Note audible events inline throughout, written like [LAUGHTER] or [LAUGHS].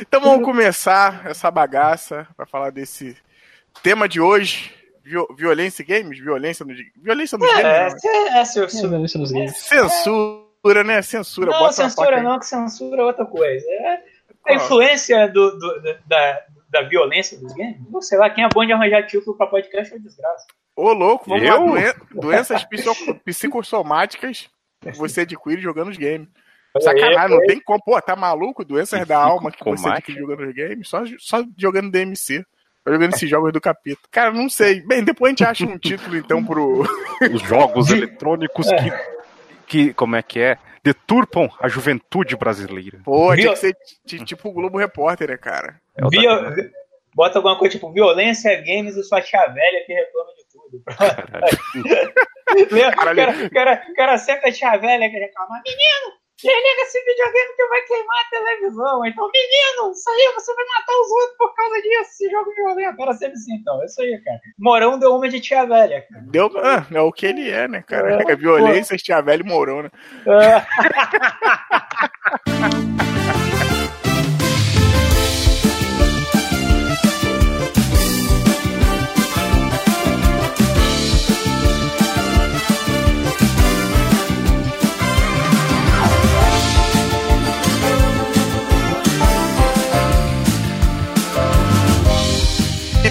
Então vamos começar essa bagaça para falar desse tema de hoje. violência games? Violência nos Violência nos é, games? É, é, é, é, violência nos games. Censura, né? Censura. Não, censura não, que censura é outra coisa. É a influência do, do, da, da violência dos games. Não sei lá, quem é bom de arranjar título pra podcast é desgraça. Ô, louco, vamos Eu? lá. doenças psicossomáticas você adquire jogando os games. Sacanagem, não tem como. Pô, tá maluco? Doenças da alma que você adquire jogando os games? Só, só jogando DMC. Só jogando esses jogos do capítulo. Cara, não sei. Bem, depois a gente acha um [LAUGHS] título, então, pro. Os jogos eletrônicos que. que como é que é? Deturpam a juventude brasileira. Pô, tinha que ser tipo o Globo Repórter, né, cara? É Vio... Bota alguma coisa tipo violência, games e sua tia velha que reclama de tudo. [LAUGHS] cara, cara, cara sempre a tia velha que reclama, menino, desliga esse videogame que vai queimar a televisão. Então, menino, isso aí, você vai matar os outros por causa disso, esse jogo violento. Era sempre assim, então. É isso aí, cara. Morão deu uma de tia velha, cara. Deu, ah, é o que ele é, né, cara? É, é violência, pô. tia velha e morão, né? É. [LAUGHS]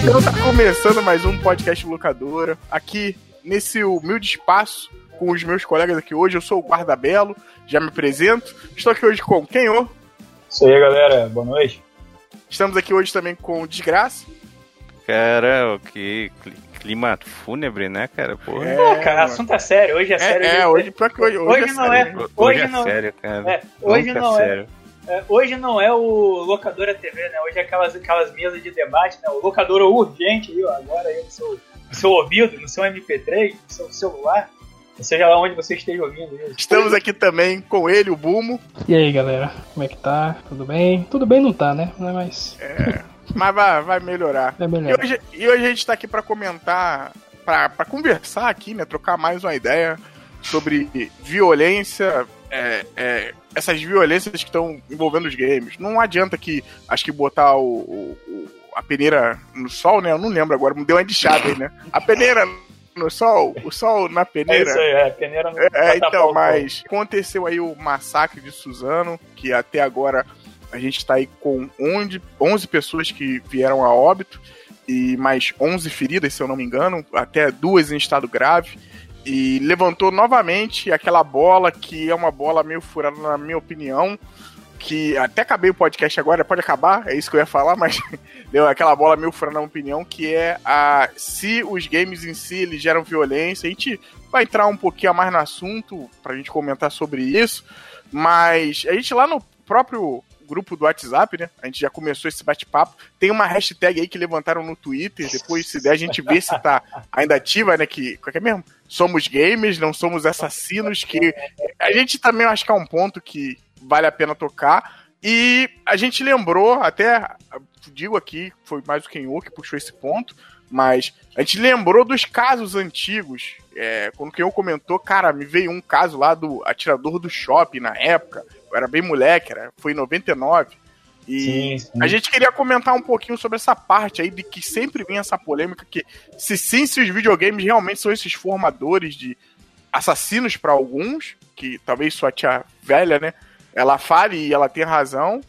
Então tá começando mais um podcast locadora. Aqui nesse humilde espaço com os meus colegas aqui hoje. Eu sou o Guarda Belo, já me apresento. Estou aqui hoje com quem, ô? Isso aí, galera. Boa noite. Estamos aqui hoje também com o Desgraça. Cara, que clima fúnebre, né, cara? Porra. É, cara, o assunto é sério. Hoje é sério. É, hoje, é, hoje, hoje, hoje, é não é. Hoje, hoje é não é sério, cara. É, hoje não é. Sério. É, hoje não é o Locadora TV, né? Hoje é aquelas, aquelas mesas de debate, né? O Locadora urgente, viu? Agora aí no seu, no seu ouvido, no seu MP3, no seu celular. Seja lá onde você esteja ouvindo isso. Estamos aqui também com ele, o Bumo. E aí, galera? Como é que tá? Tudo bem? Tudo bem não tá, né? Não é mais... É, mas vai, vai melhorar. Vai melhorar. E hoje, e hoje a gente tá aqui para comentar, para conversar aqui, né? Trocar mais uma ideia sobre violência, é, é, essas violências que estão envolvendo os games. Não adianta que, acho que botar o, o, a peneira no sol, né? Eu não lembro agora, me deu uma deixada aí, né? A peneira no sol, o sol na peneira. É isso aí, é, peneira no É, então, mas aconteceu aí o massacre de Suzano, que até agora a gente está aí com 11, 11 pessoas que vieram a óbito e mais 11 feridas, se eu não me engano, até duas em estado grave e levantou novamente aquela bola que é uma bola meio furada, na minha opinião. Que até acabei o podcast agora, pode acabar, é isso que eu ia falar, mas [LAUGHS] deu aquela bola meio furada na minha opinião, que é a se os games em si eles geram violência. A gente vai entrar um pouquinho mais no assunto pra gente comentar sobre isso, mas a gente lá no próprio grupo do WhatsApp, né? A gente já começou esse bate-papo. Tem uma hashtag aí que levantaram no Twitter. Depois, se der, a gente vê se tá ainda ativa, né? Que, qual é, é mesmo? Somos gamers, não somos assassinos. Que a gente também acho que é um ponto que vale a pena tocar. E a gente lembrou, até digo aqui, foi mais o Kenô que puxou esse ponto, mas a gente lembrou dos casos antigos. É, quando o comentou, cara, me veio um caso lá do atirador do shopping na época era bem moleque, era, foi em 99. E sim, sim. a gente queria comentar um pouquinho sobre essa parte aí de que sempre vem essa polêmica que se sim, se os videogames realmente são esses formadores de assassinos para alguns, que talvez sua tia velha, né, ela fale e ela tem razão,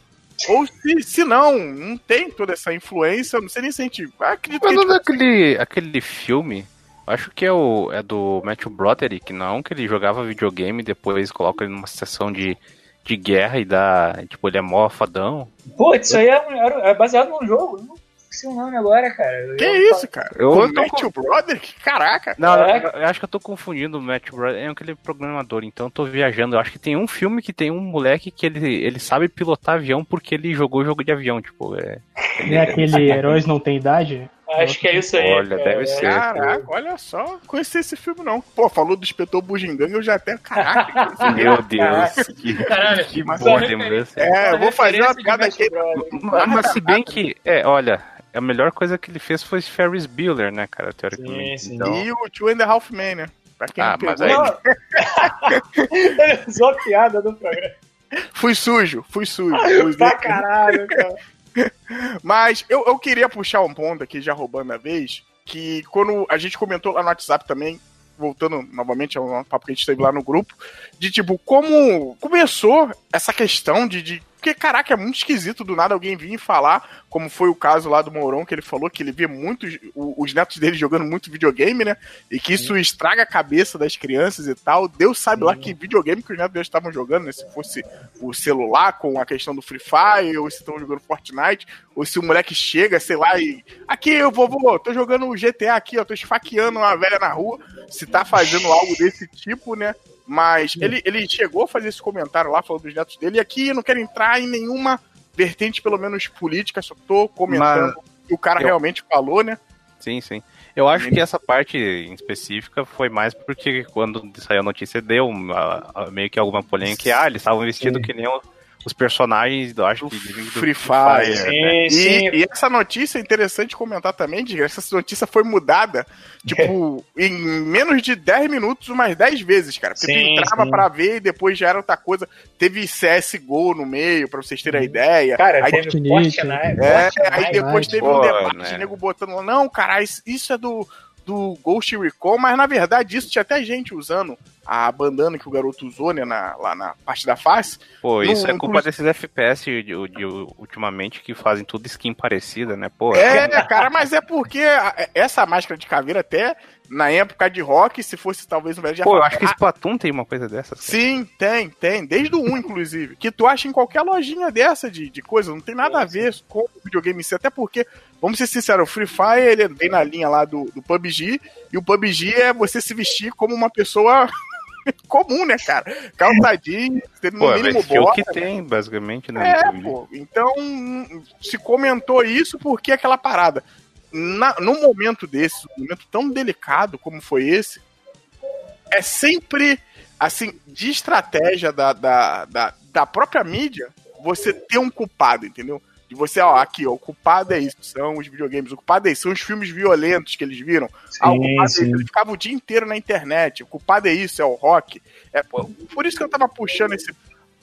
ou se, se não, não tem toda essa influência, não sei nem se a gente acredita Mas que aquele, aquele filme, acho que é o é do Matthew Broderick, não, que ele jogava videogame e depois coloca ele numa sessão de de guerra e dá. Tipo, ele é mó fadão. Pô, isso aí é, é baseado num jogo. Não esqueci o nome agora, cara. Que eu isso, cara? Eu o Matthew com... Brother? Caraca! Não, é. eu acho que eu tô confundindo o Matthew Brother. É aquele programador, então eu tô viajando. Eu acho que tem um filme que tem um moleque que ele, ele sabe pilotar avião porque ele jogou jogo de avião, tipo. É, é aquele [LAUGHS] Heróis Não Tem Idade? Acho que é isso aí. Olha, cara. deve ser. Caraca, olha só. Conheci esse filme, não. Pô, falou do inspetor Bugiganga, eu já até. Caraca. [LAUGHS] Meu Deus. Que, Caralho, que boa lembrança. É, eu vou fazer uma piada aqui. Mas se bem que. É, olha. A melhor coisa que ele fez foi Ferris Bueller, né, cara, teoricamente. Sim, sim. Então... E o Two and a Half Men, né? Pra quem ah, mas aí... [LAUGHS] Ele usou a piada do programa. Fui sujo, fui sujo. Fui pra caralho, cara. [LAUGHS] Mas eu, eu queria puxar um ponto aqui, já roubando a vez, que quando a gente comentou lá no WhatsApp também, voltando novamente ao papo que a gente teve lá no grupo, de tipo, como começou essa questão de, de porque, caraca, é muito esquisito do nada alguém vir falar, como foi o caso lá do Mourão, que ele falou que ele vê muitos, os netos dele jogando muito videogame, né? E que isso estraga a cabeça das crianças e tal. Deus sabe lá que videogame que os netos deles estavam jogando, né? Se fosse o celular com a questão do Free Fire, ou se estão jogando Fortnite, ou se o moleque chega, sei lá, e. Aqui, eu vou, vou, tô jogando o GTA aqui, ó, tô esfaqueando uma velha na rua. Se tá fazendo algo desse tipo, né? Mas ele, ele chegou a fazer esse comentário lá, falando dos netos dele, e aqui eu não quero entrar em nenhuma vertente, pelo menos política, só tô comentando o que o cara eu... realmente falou, né? Sim, sim. Eu acho que essa parte em específica foi mais porque quando saiu a notícia deu uma, meio que alguma polêmica. Ah, eles estavam vestidos que nem os personagens, eu acho que do Free Fire. Sim, né? sim. E, e, essa notícia é interessante comentar também, de essa notícia foi mudada, tipo, em menos de 10 minutos, umas 10 vezes, cara. Porque sim, tu entrava sim. pra ver e depois já era outra coisa. Teve CSGO no meio, pra vocês terem a ideia. Cara, aí, teve Fortnite, né? É, aí depois teve um debate, né? nego botando, não, cara, isso é do do Ghost Recon, mas na verdade isso tinha até gente usando a bandana que o garoto usou, né, na, lá na parte da face. Pô, isso é culpa desses FPS de, de, de, ultimamente que fazem tudo skin parecida, né, pô. É, [LAUGHS] cara, mas é porque essa máscara de caveira até na época de rock, se fosse talvez um velho de Pô, eu acho que Splatoon tem uma coisa dessa. Sim, tem, tem. Desde o 1, inclusive. Que tu acha em qualquer lojinha dessa de, de coisa. Não tem nada a ver com o videogame em si. Até porque, vamos ser sinceros, o Free Fire ele vem na linha lá do, do PUBG. E o PUBG é você se vestir como uma pessoa [LAUGHS] comum, né, cara? Calçadinho, tendo no pô, mínimo bota. que tem, basicamente, né? É, pô. Então, se comentou isso porque aquela parada na, num momento desse, um momento tão delicado como foi esse, é sempre, assim, de estratégia da, da, da, da própria mídia, você ter um culpado, entendeu? De você, ó, aqui, ó, o culpado é isso, são os videogames, o culpado é isso, são os filmes violentos que eles viram. Sim, ah, o culpado sim. é isso, ele ficava o dia inteiro na internet, o culpado é isso, é o rock. É, por, por isso que eu tava puxando esse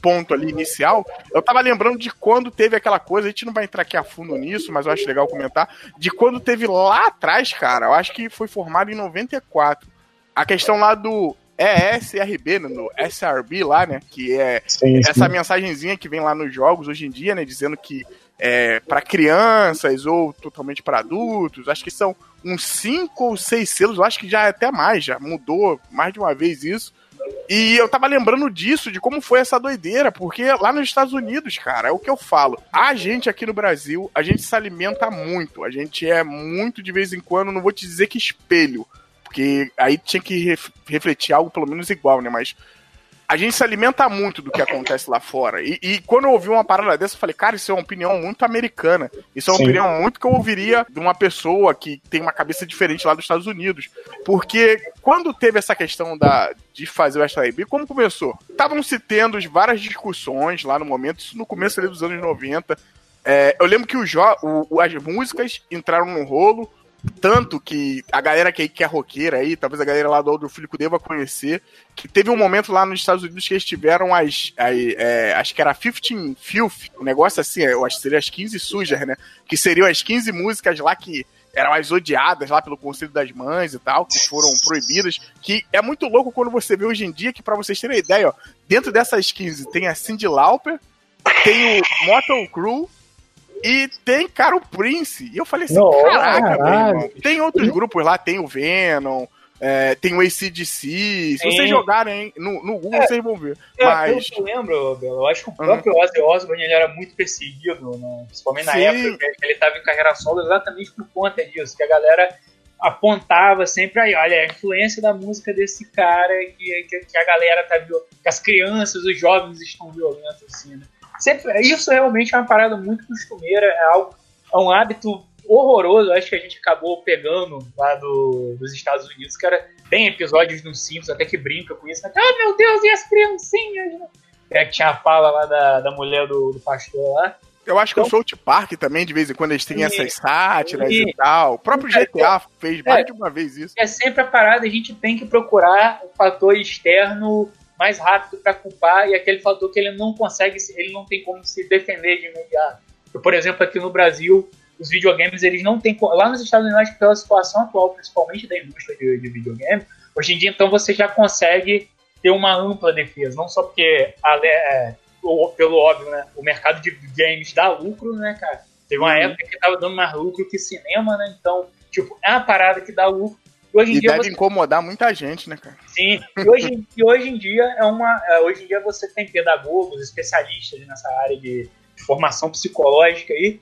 ponto ali inicial, eu tava lembrando de quando teve aquela coisa, a gente não vai entrar aqui a fundo nisso, mas eu acho legal comentar, de quando teve lá atrás, cara, eu acho que foi formado em 94. A questão lá do ESRB, né, no SRB lá, né, que é sim, sim. essa mensagenzinha que vem lá nos jogos hoje em dia, né, dizendo que é para crianças ou totalmente para adultos, acho que são uns cinco ou seis selos, acho que já é até mais, já mudou mais de uma vez isso. E eu tava lembrando disso, de como foi essa doideira, porque lá nos Estados Unidos, cara, é o que eu falo. A gente aqui no Brasil, a gente se alimenta muito. A gente é muito de vez em quando, não vou te dizer que espelho, porque aí tinha que refletir algo pelo menos igual, né? Mas a gente se alimenta muito do que acontece lá fora. E, e, quando eu ouvi uma parada dessa, eu falei, cara, isso é uma opinião muito americana. Isso é uma Sim. opinião muito que eu ouviria de uma pessoa que tem uma cabeça diferente lá dos Estados Unidos. Porque quando teve essa questão da, de fazer o SRB, como começou? Estavam se tendo várias discussões lá no momento, isso no começo dos anos 90. É, eu lembro que o, o, as músicas entraram no rolo, tanto que a galera que, que é roqueira aí, talvez a galera lá do Outro Filho deva conhecer, que teve um momento lá nos Estados Unidos que eles tiveram as. as é, acho que era 15 Filth, um negócio assim, eu acho que seria as 15 sujas, né? Que seriam as 15 músicas lá que eram as odiadas lá pelo Conselho das Mães e tal, que foram proibidas. Que é muito louco quando você vê hoje em dia que, para vocês terem ideia, ó, dentro dessas 15 tem a Cindy Lauper, tem o Mortal Crew, e tem, cara, o Prince. E eu falei assim, Não, caraca, irmão. Tem outros grupos lá, tem o Venom, é, tem o ACDC. Se Sim. vocês jogarem no, no Google, é, vocês vão ver. É, Mas... Eu lembro, Belo, eu acho que o próprio uhum. Ozzy Osbourne ele era muito perseguido, né? principalmente na Sim. época que ele estava em carreira solo, exatamente por conta disso, que a galera apontava sempre aí, olha, a influência da música desse cara que, que, que a galera tá que as crianças, os jovens estão violentos, assim, né? Sempre, isso realmente é uma parada muito costumeira, é, algo, é um hábito horroroso, acho que a gente acabou pegando lá do, dos Estados Unidos, que era, tem episódios no Simpsons até que brinca com isso, ah, oh, meu Deus, e as criancinhas? Né? É que tinha a fala lá da, da mulher do, do pastor lá. Eu acho que então, o South Park também, de vez em quando, eles têm e, essas sátiras e, e, tal. O próprio GTA fez mais é, de uma vez isso. É sempre a parada, a gente tem que procurar o fator externo mais rápido para culpar e aquele fator que ele não consegue, ele não tem como se defender de imediato. Por exemplo, aqui no Brasil, os videogames eles não têm lá nos Estados Unidos pela situação atual, principalmente da indústria de, de videogame, hoje em dia então você já consegue ter uma ampla defesa, não só porque é, pelo óbvio, né, o mercado de games dá lucro, né, cara? Teve uma uhum. época que tava dando mais lucro que cinema, né? Então, tipo, é uma parada que dá lucro. Hoje em e dia deve você... incomodar muita gente, né, cara? Sim. E hoje, e hoje em dia é uma. É, hoje em dia você tem pedagogos, especialistas nessa área de, de formação psicológica aí,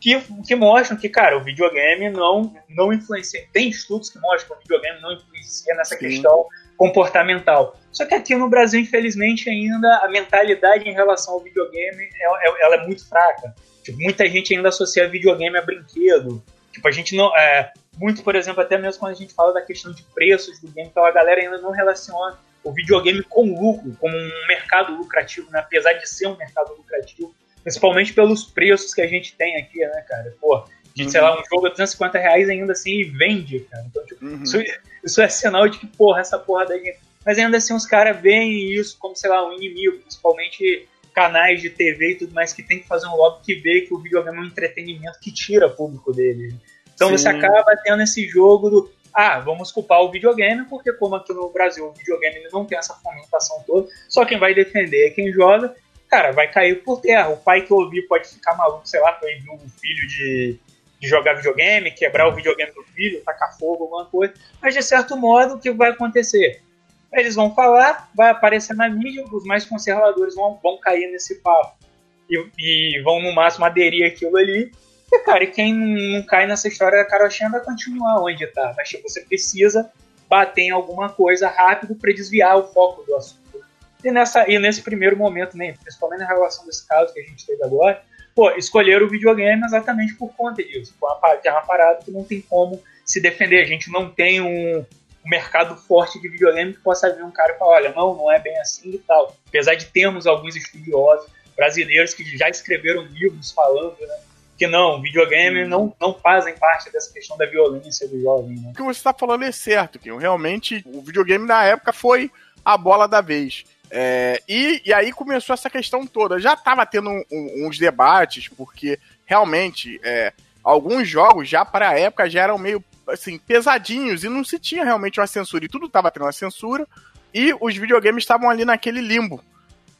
que, que mostram que, cara, o videogame não, não influencia. Tem estudos que mostram que o videogame não influencia nessa Sim. questão comportamental. Só que aqui no Brasil, infelizmente, ainda a mentalidade em relação ao videogame é, é, ela é muito fraca. Tipo, muita gente ainda associa videogame a brinquedo. Tipo, a gente não. É, muito, por exemplo, até mesmo quando a gente fala da questão de preços do game, então a galera ainda não relaciona o videogame com lucro, como um mercado lucrativo, né? apesar de ser um mercado lucrativo Principalmente pelos preços que a gente tem aqui, né, cara? Pô, de, uhum. sei lá, um jogo a 250 reais ainda assim vende, cara. Então, tipo, uhum. isso, isso, é sinal de que, porra, essa porra da gente. Mas ainda assim, os caras veem isso como, sei lá, um inimigo, principalmente canais de TV e tudo mais, que tem que fazer um lobby que vê que o videogame é um entretenimento que tira público dele. Então Sim. você acaba tendo esse jogo do. Ah, vamos culpar o videogame, porque como aqui no Brasil o videogame ele não tem essa fomentação toda, só quem vai defender é quem joga, cara, vai cair por terra. O pai que ouvir pode ficar maluco, sei lá, proibir o filho de, de jogar videogame, quebrar o videogame do filho, tacar fogo, alguma coisa. Mas de certo modo, o que vai acontecer? Eles vão falar, vai aparecer na mídia, os mais conservadores vão, vão cair nesse papo. E, e vão no máximo aderir aquilo ali. E, cara, e quem não cai nessa história da carochinha vai continuar onde tá. Mas tipo, você precisa bater em alguma coisa rápido para desviar o foco do assunto. E, nessa, e nesse primeiro momento, né, principalmente na relação desse caso que a gente teve agora, pô, escolheram o videogame exatamente por conta disso. Que é uma parada que não tem como se defender. A gente não tem um mercado forte de videogame que possa vir um cara e falar, olha, não, não é bem assim e tal. Apesar de termos alguns estudiosos brasileiros que já escreveram livros falando, né, que não, videogame hum. não, não fazem parte dessa questão da violência do jovem. Né? O que você está falando é certo, que realmente o videogame na época foi a bola da vez. É, e, e aí começou essa questão toda. Já estava tendo um, um, uns debates, porque realmente é, alguns jogos já para a época já eram meio assim, pesadinhos e não se tinha realmente uma censura. E tudo estava tendo uma censura e os videogames estavam ali naquele limbo.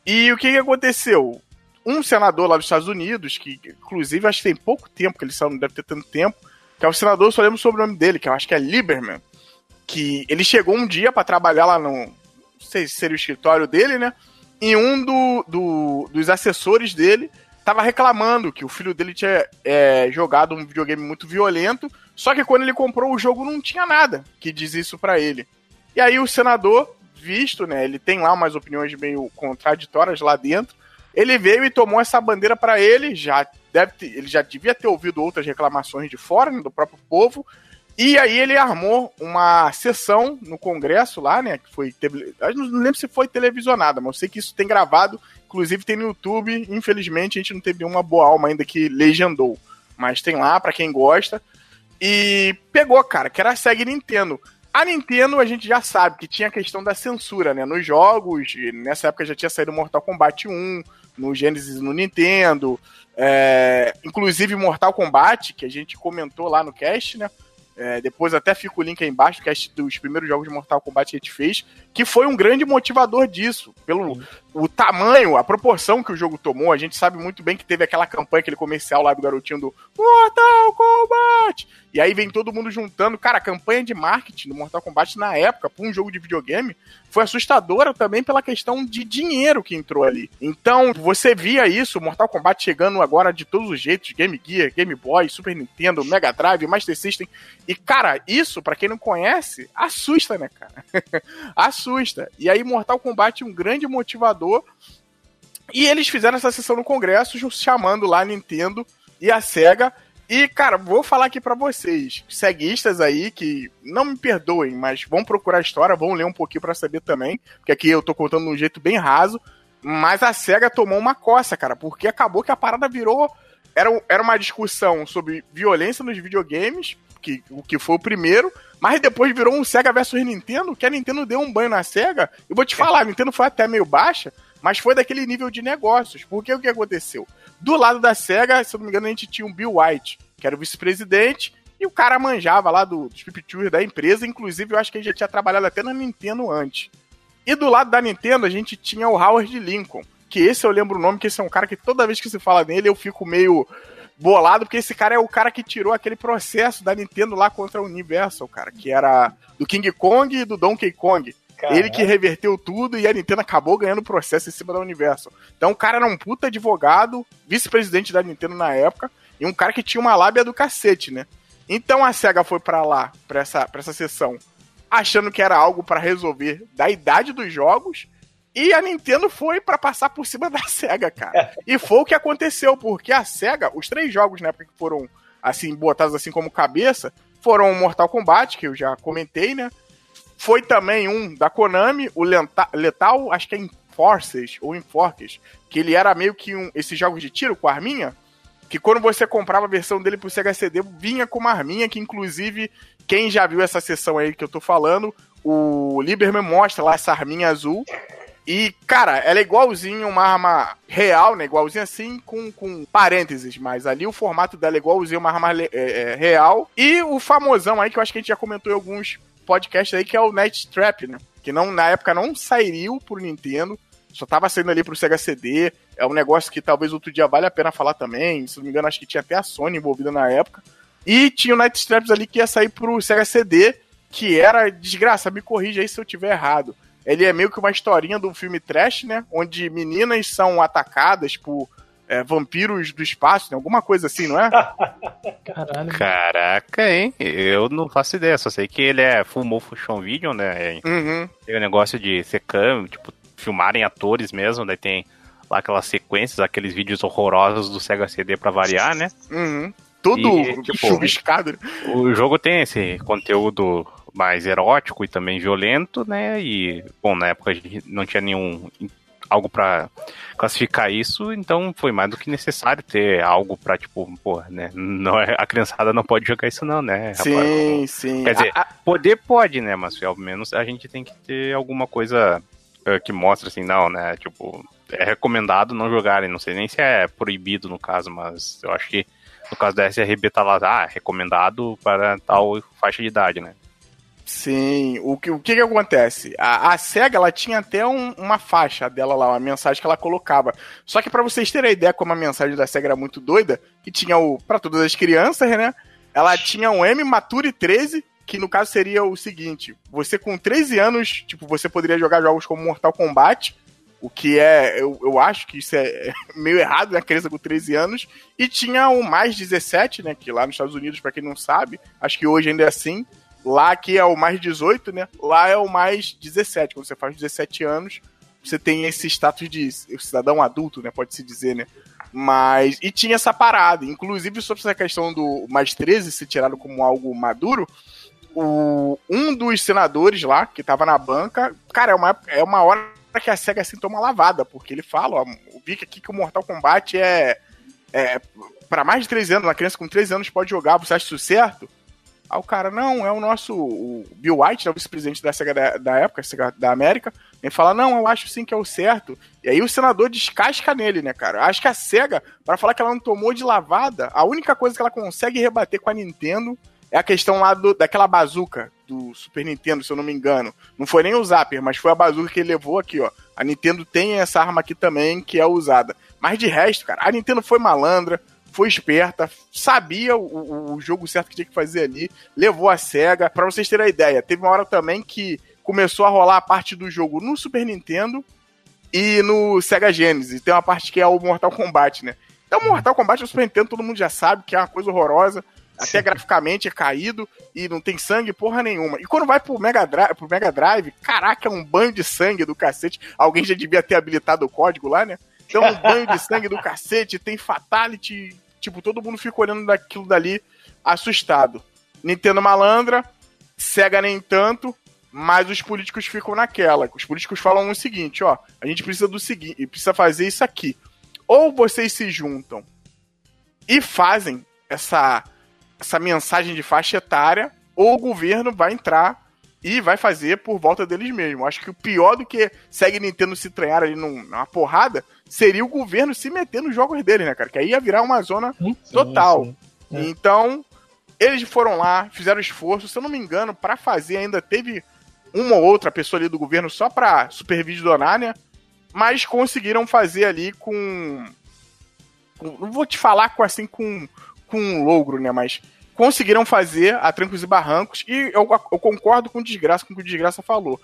E o que, que aconteceu? Um senador lá dos Estados Unidos, que inclusive acho que tem pouco tempo que ele saiu, não deve ter tanto tempo, que é o senador, só lembro sobre o nome dele, que eu acho que é Lieberman, que ele chegou um dia para trabalhar lá no, sei se seria o escritório dele, né? E um do, do, dos assessores dele tava reclamando que o filho dele tinha é, jogado um videogame muito violento, só que quando ele comprou o jogo não tinha nada que diz isso para ele. E aí o senador, visto, né, ele tem lá umas opiniões meio contraditórias lá dentro, ele veio e tomou essa bandeira para ele, já deve ter, ele já devia ter ouvido outras reclamações de fora, né, do próprio povo, e aí ele armou uma sessão no Congresso lá, né? Que foi. Não lembro se foi televisionada, mas eu sei que isso tem gravado. Inclusive tem no YouTube. Infelizmente a gente não teve uma boa alma ainda que legendou. Mas tem lá para quem gosta. E pegou, cara, que era a SEG Nintendo. A Nintendo a gente já sabe que tinha a questão da censura, né? Nos jogos, nessa época já tinha saído Mortal Kombat 1, no Genesis no Nintendo. É, inclusive Mortal Kombat, que a gente comentou lá no cast, né? É, depois até fica o link aí embaixo, que é dos primeiros jogos de Mortal Kombat que a gente fez, que foi um grande motivador disso, pelo o tamanho, a proporção que o jogo tomou. A gente sabe muito bem que teve aquela campanha, aquele comercial lá do garotinho do Mortal Kombat. E aí vem todo mundo juntando. Cara, a campanha de marketing do Mortal Kombat na época, para um jogo de videogame, foi assustadora também pela questão de dinheiro que entrou ali. Então, você via isso, Mortal Kombat chegando agora de todos os jeitos, Game Gear, Game Boy, Super Nintendo, Mega Drive, Master System. E, cara, isso, para quem não conhece, assusta, né, cara? [LAUGHS] assusta. E aí, Mortal Kombat um grande motivador. E eles fizeram essa sessão no Congresso, chamando lá a Nintendo e a SEGA. E, cara, vou falar aqui para vocês, ceguistas aí, que não me perdoem, mas vão procurar a história, vão ler um pouquinho para saber também, porque aqui eu tô contando de um jeito bem raso. Mas a SEGA tomou uma coça, cara, porque acabou que a parada virou era, era uma discussão sobre violência nos videogames, que, o que foi o primeiro, mas depois virou um Sega versus Nintendo, que a Nintendo deu um banho na Sega. E vou te é. falar, a Nintendo foi até meio baixa, mas foi daquele nível de negócios. Porque o que aconteceu? Do lado da Sega, se eu não me engano, a gente tinha um Bill White, que era o vice-presidente, e o cara manjava lá do, dos pipitures da empresa. Inclusive, eu acho que ele já tinha trabalhado até na Nintendo antes. E do lado da Nintendo, a gente tinha o Howard Lincoln, que esse eu lembro o nome, que esse é um cara que toda vez que se fala nele eu fico meio bolado, porque esse cara é o cara que tirou aquele processo da Nintendo lá contra a Universal, cara, que era do King Kong e do Donkey Kong. Caramba. Ele que reverteu tudo e a Nintendo acabou ganhando o processo em cima da Universal. Então o cara era um puta advogado, vice-presidente da Nintendo na época, e um cara que tinha uma lábia do cacete, né? Então a SEGA foi para lá, pra essa, pra essa sessão, achando que era algo para resolver da idade dos jogos, e a Nintendo foi para passar por cima [LAUGHS] da SEGA, cara. E foi o que aconteceu, porque a SEGA, os três jogos na época que foram assim botados assim como cabeça, foram o Mortal Kombat, que eu já comentei, né? Foi também um da Konami, o Letal, acho que é Enforces ou Enforces, que ele era meio que um esses jogos de tiro com arminha, que quando você comprava a versão dele pro Sega CD, vinha com uma arminha que inclusive quem já viu essa sessão aí que eu tô falando, o Lieberman mostra lá essa arminha azul e, cara, ela é igualzinho uma arma real, né? Igualzinho assim, com, com parênteses, mas ali o formato dela é igualzinho uma arma é, é, real. E o famosão aí, que eu acho que a gente já comentou em alguns podcasts aí, que é o Night Trap, né? Que não, na época não saiu pro Nintendo, só tava saindo ali pro Sega CD. É um negócio que talvez outro dia vale a pena falar também. Se não me engano, acho que tinha até a Sony envolvida na época. E tinha o Night Traps ali que ia sair pro Sega CD, que era, desgraça, me corrija aí se eu tiver errado ele é meio que uma historinha do filme trash, né? Onde meninas são atacadas por é, vampiros do espaço, né? alguma coisa assim, não é? [LAUGHS] Caralho. Caraca, hein? Eu não faço ideia, só sei que ele é full motion video, né? Uhum. Tem o negócio de ser câmera, tipo, filmarem atores mesmo, daí tem lá aquelas sequências, aqueles vídeos horrorosos do Sega CD pra variar, né? Uhum. Tudo e, tipo, chuviscado. Né? O jogo tem esse conteúdo mais erótico e também violento, né? E, bom, na época a gente não tinha nenhum algo para classificar isso, então foi mais do que necessário ter algo para tipo, pô, né? Não é, a criançada não pode jogar isso não, né? Sim, rapaz, sim. Quer dizer, a, a... poder pode, né? Mas ao menos a gente tem que ter alguma coisa uh, que mostre assim, não, né? Tipo, é recomendado não jogarem, não sei nem se é proibido no caso, mas eu acho que no caso da SRB tá lá, ah, recomendado para tal faixa de idade, né? Sim, o que, o que, que acontece? A, a SEGA ela tinha até um, uma faixa dela lá, uma mensagem que ela colocava. Só que para vocês terem a ideia como a mensagem da SEGA era muito doida, que tinha o para todas as crianças, né? Ela tinha um M Mature 13, que no caso seria o seguinte: você com 13 anos, tipo, você poderia jogar jogos como Mortal Kombat, o que é, eu, eu acho que isso é [LAUGHS] meio errado, né? Criança com 13 anos. E tinha o mais 17, né? Que lá nos Estados Unidos, para quem não sabe, acho que hoje ainda é assim Lá aqui é o mais 18, né? Lá é o mais 17. Quando você faz 17 anos, você tem esse status de cidadão adulto, né? Pode-se dizer, né? Mas. E tinha essa parada. Inclusive, sobre essa questão do mais 13 ser tirado como algo maduro, o, um dos senadores lá, que tava na banca, cara, é uma, é uma hora que a SEGA assim toma lavada, porque ele fala, ó, vi aqui que o Mortal Kombat é. é para mais de 13 anos, uma criança com 13 anos pode jogar, você acha isso certo? Aí o cara, não, é o nosso o Bill White, né, o vice-presidente da SEGA da, da época, SEGA da América. Ele fala, não, eu acho sim que é o certo. E aí o senador descasca nele, né, cara? Acho que a SEGA, para falar que ela não tomou de lavada, a única coisa que ela consegue rebater com a Nintendo é a questão lá do, daquela bazuca do Super Nintendo, se eu não me engano. Não foi nem o Zapper, mas foi a bazuca que ele levou aqui, ó. A Nintendo tem essa arma aqui também, que é usada. Mas de resto, cara, a Nintendo foi malandra, foi esperta, sabia o, o jogo certo que tinha que fazer ali, levou a SEGA. Pra vocês terem a ideia, teve uma hora também que começou a rolar a parte do jogo no Super Nintendo e no Sega Genesis. Tem uma parte que é o Mortal Kombat, né? Então, Mortal Kombat no Super Nintendo todo mundo já sabe que é uma coisa horrorosa. Até Sim. graficamente é caído e não tem sangue porra nenhuma. E quando vai pro Mega, Drive, pro Mega Drive, caraca, é um banho de sangue do cacete. Alguém já devia ter habilitado o código lá, né? Então, um banho de sangue do cacete, tem Fatality, Tipo, todo mundo fica olhando daquilo dali assustado. Nintendo malandra, Sega nem tanto, mas os políticos ficam naquela. Os políticos falam o seguinte, ó, a gente precisa do seguinte, precisa fazer isso aqui. Ou vocês se juntam e fazem essa, essa mensagem de faixa etária, ou o governo vai entrar e vai fazer por volta deles mesmos. Acho que o pior do que segue Nintendo se treinhar ali numa porrada seria o governo se meter nos jogos deles, né, cara? Que aí ia virar uma zona sim, total. Sim, sim. É. Então, eles foram lá, fizeram esforço, se eu não me engano, para fazer ainda teve uma ou outra pessoa ali do governo só pra supervisionar, né? Mas conseguiram fazer ali com. com não vou te falar com assim com, com um logro, né? Mas conseguiram fazer a trancos e barrancos. E eu, eu concordo com o Desgraça, com o que o Desgraça falou.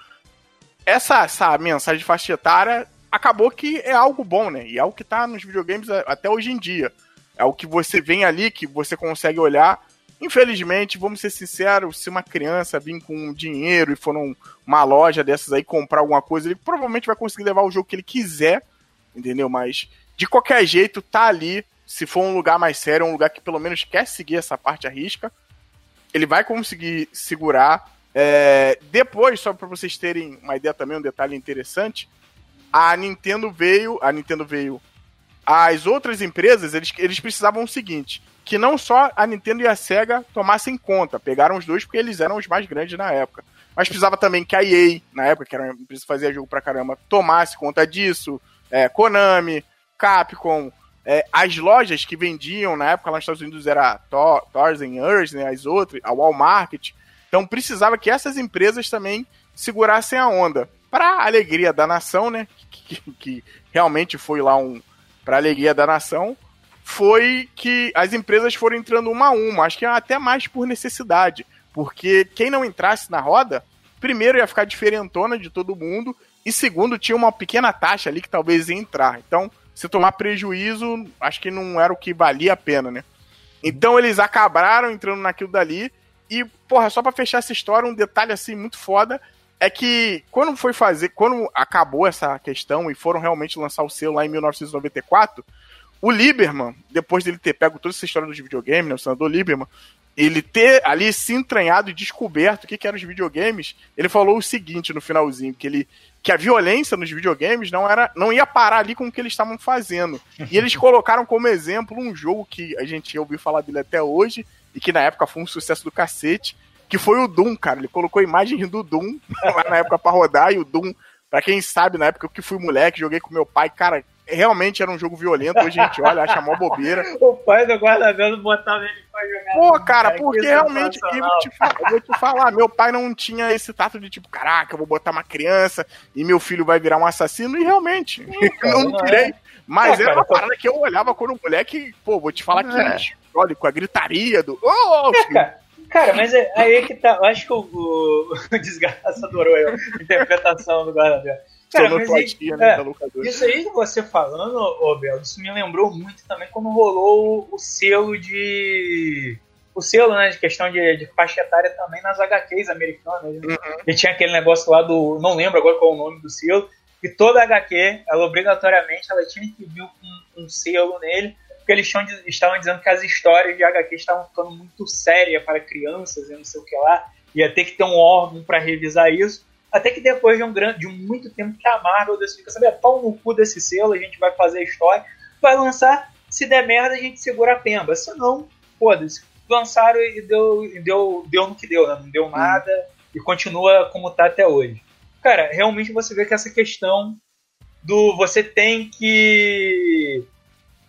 Essa, essa mensagem de faixa etária acabou que é algo bom, né? E é algo que tá nos videogames até hoje em dia. É o que você vem ali, que você consegue olhar. Infelizmente, vamos ser sinceros, se uma criança vir com dinheiro e for numa loja dessas aí comprar alguma coisa, ele provavelmente vai conseguir levar o jogo que ele quiser, entendeu? Mas de qualquer jeito, tá ali. Se for um lugar mais sério, um lugar que pelo menos quer seguir essa parte à risca, ele vai conseguir segurar. É... Depois, só para vocês terem uma ideia também, um detalhe interessante, a Nintendo veio, a Nintendo veio, as outras empresas, eles, eles precisavam o seguinte, que não só a Nintendo e a Sega tomassem conta, pegaram os dois porque eles eram os mais grandes na época, mas precisava também que a EA, na época, que era uma empresa que fazia jogo pra caramba, tomasse conta disso, é, Konami, Capcom, é, as lojas que vendiam, na época lá nos Estados Unidos era Toys and Earth, né, as outras, a Walmart, então precisava que essas empresas também segurassem a onda para alegria da nação, né? Que, que, que realmente foi lá um para alegria da nação, foi que as empresas foram entrando uma a uma, acho que até mais por necessidade, porque quem não entrasse na roda, primeiro ia ficar diferentona de todo mundo e segundo tinha uma pequena taxa ali que talvez ia entrar. Então, se tomar prejuízo, acho que não era o que valia a pena, né? Então eles acabaram entrando naquilo dali e, porra, só para fechar essa história, um detalhe assim muito foda é que quando foi fazer, quando acabou essa questão e foram realmente lançar o selo lá em 1994, o Lieberman, depois dele ter pego toda essa história dos videogames, né, o senador Lieberman, ele ter ali se entranhado e descoberto o que, que eram os videogames, ele falou o seguinte no finalzinho, que ele que a violência nos videogames não era não ia parar ali com o que eles estavam fazendo. E eles [LAUGHS] colocaram como exemplo um jogo que a gente ouviu falar dele até hoje e que na época foi um sucesso do cacete, que foi o Doom, cara. Ele colocou imagens do Doom [LAUGHS] lá na época pra rodar, e o Doom, pra quem sabe, na época que fui moleque, joguei com meu pai, cara, realmente era um jogo violento, hoje a gente olha, acha mó bobeira. [LAUGHS] o pai do guarda-velo botava ele pra jogar. Pô, cara, porque realmente, eu vou, te falar, eu vou te falar, meu pai não tinha esse tato de tipo, caraca, eu vou botar uma criança e meu filho vai virar um assassino, e realmente, [LAUGHS] não, não tirei. É. Mas é, era uma parada que eu olhava quando um moleque, pô, vou te falar é. que, olha, com a gritaria do. Oh, é, cara, Cara, mas é aí é que tá. Eu acho que o, o, [LAUGHS] o desgraça adorou a interpretação do guarda Né, é, isso aí que você falando, ô Bel, isso me lembrou muito também quando rolou o, o selo de. O selo, né, de questão de, de faixa etária também nas HQs americanas. Né? Uhum. E tinha aquele negócio lá do. Não lembro agora qual é o nome do selo. E toda HQ, ela obrigatoriamente, ela tinha que vir um, um selo nele porque eles estavam dizendo que as histórias de HQ estavam ficando muito sérias para crianças e não sei o que lá. Ia ter que ter um órgão para revisar isso. Até que depois de um grande, de muito tempo que a Marvel decidiu, saber, pau no cu desse selo, a gente vai fazer a história, vai lançar, se der merda a gente segura a pemba. Se não, foda-se. Lançaram e deu, e deu, deu no que deu, né? Não deu nada e continua como tá até hoje. Cara, realmente você vê que essa questão do você tem que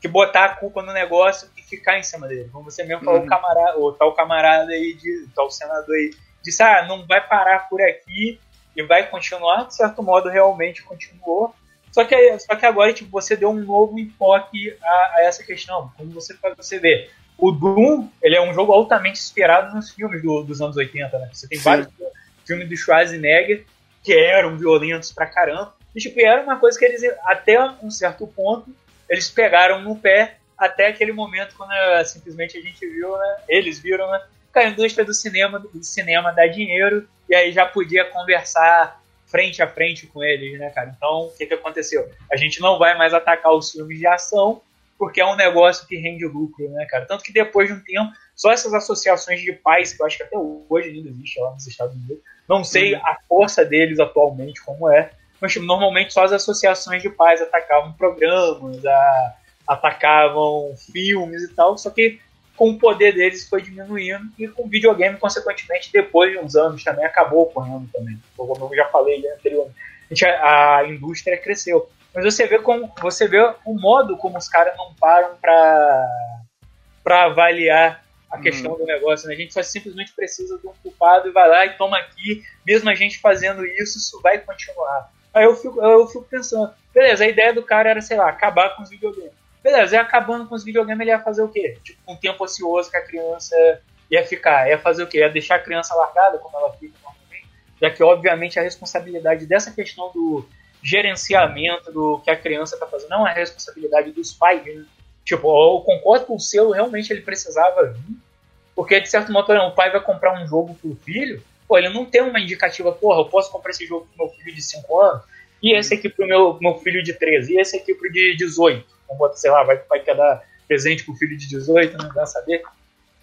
que botar a culpa no negócio e ficar em cima dele. Como você mesmo falou, uhum. camarada, ou tal camarada aí, de, tal senador aí, disse, ah, não vai parar por aqui e vai continuar, de certo modo realmente continuou. Só que, só que agora tipo, você deu um novo enfoque a, a essa questão. Como você, você vê, o Doom ele é um jogo altamente inspirado nos filmes do, dos anos 80. Né? Você tem Sim. vários filmes do Schwarzenegger que eram violentos pra caramba. E tipo, era uma coisa que eles, até um certo ponto, eles pegaram no pé até aquele momento quando uh, simplesmente a gente viu, né? Eles viram, né? Que a indústria do cinema, do cinema dá dinheiro e aí já podia conversar frente a frente com eles, né, cara? Então, o que, que aconteceu? A gente não vai mais atacar os filmes de ação porque é um negócio que rende lucro, né, cara? Tanto que depois de um tempo, só essas associações de pais, que eu acho que até hoje ainda existe lá nos Estados Unidos, não sei uhum. a força deles atualmente como é, mas tipo, normalmente só as associações de pais atacavam programas, a, atacavam filmes e tal, só que com o poder deles foi diminuindo e com o videogame, consequentemente, depois de uns anos também acabou ocorrendo também. Como eu já falei anteriormente, a, a indústria cresceu. Mas você vê como você vê o modo como os caras não param para para avaliar a questão hum. do negócio. Né? A gente só simplesmente precisa de um culpado e vai lá e toma aqui. Mesmo a gente fazendo isso, isso vai continuar. Aí eu fico, eu fico pensando, beleza, a ideia do cara era, sei lá, acabar com os videogames. Beleza, e acabando com os videogames, ele ia fazer o quê? Tipo, um tempo ocioso que a criança ia ficar. Ia fazer o quê? Ia deixar a criança largada, como ela fica normalmente? Já que, obviamente, a responsabilidade dessa questão do gerenciamento do que a criança está fazendo não é responsabilidade dos pais. Né? Tipo, eu concordo com o seu, realmente ele precisava vir. Porque, de certo modo, o pai vai comprar um jogo pro filho, pô, ele não tem uma indicativa, porra, eu posso comprar esse jogo pro meu filho de 5 anos, e esse aqui pro meu, meu filho de 13, e esse aqui pro de 18 vamos sei lá, vai, vai querer dar presente pro filho de 18, não dá saber.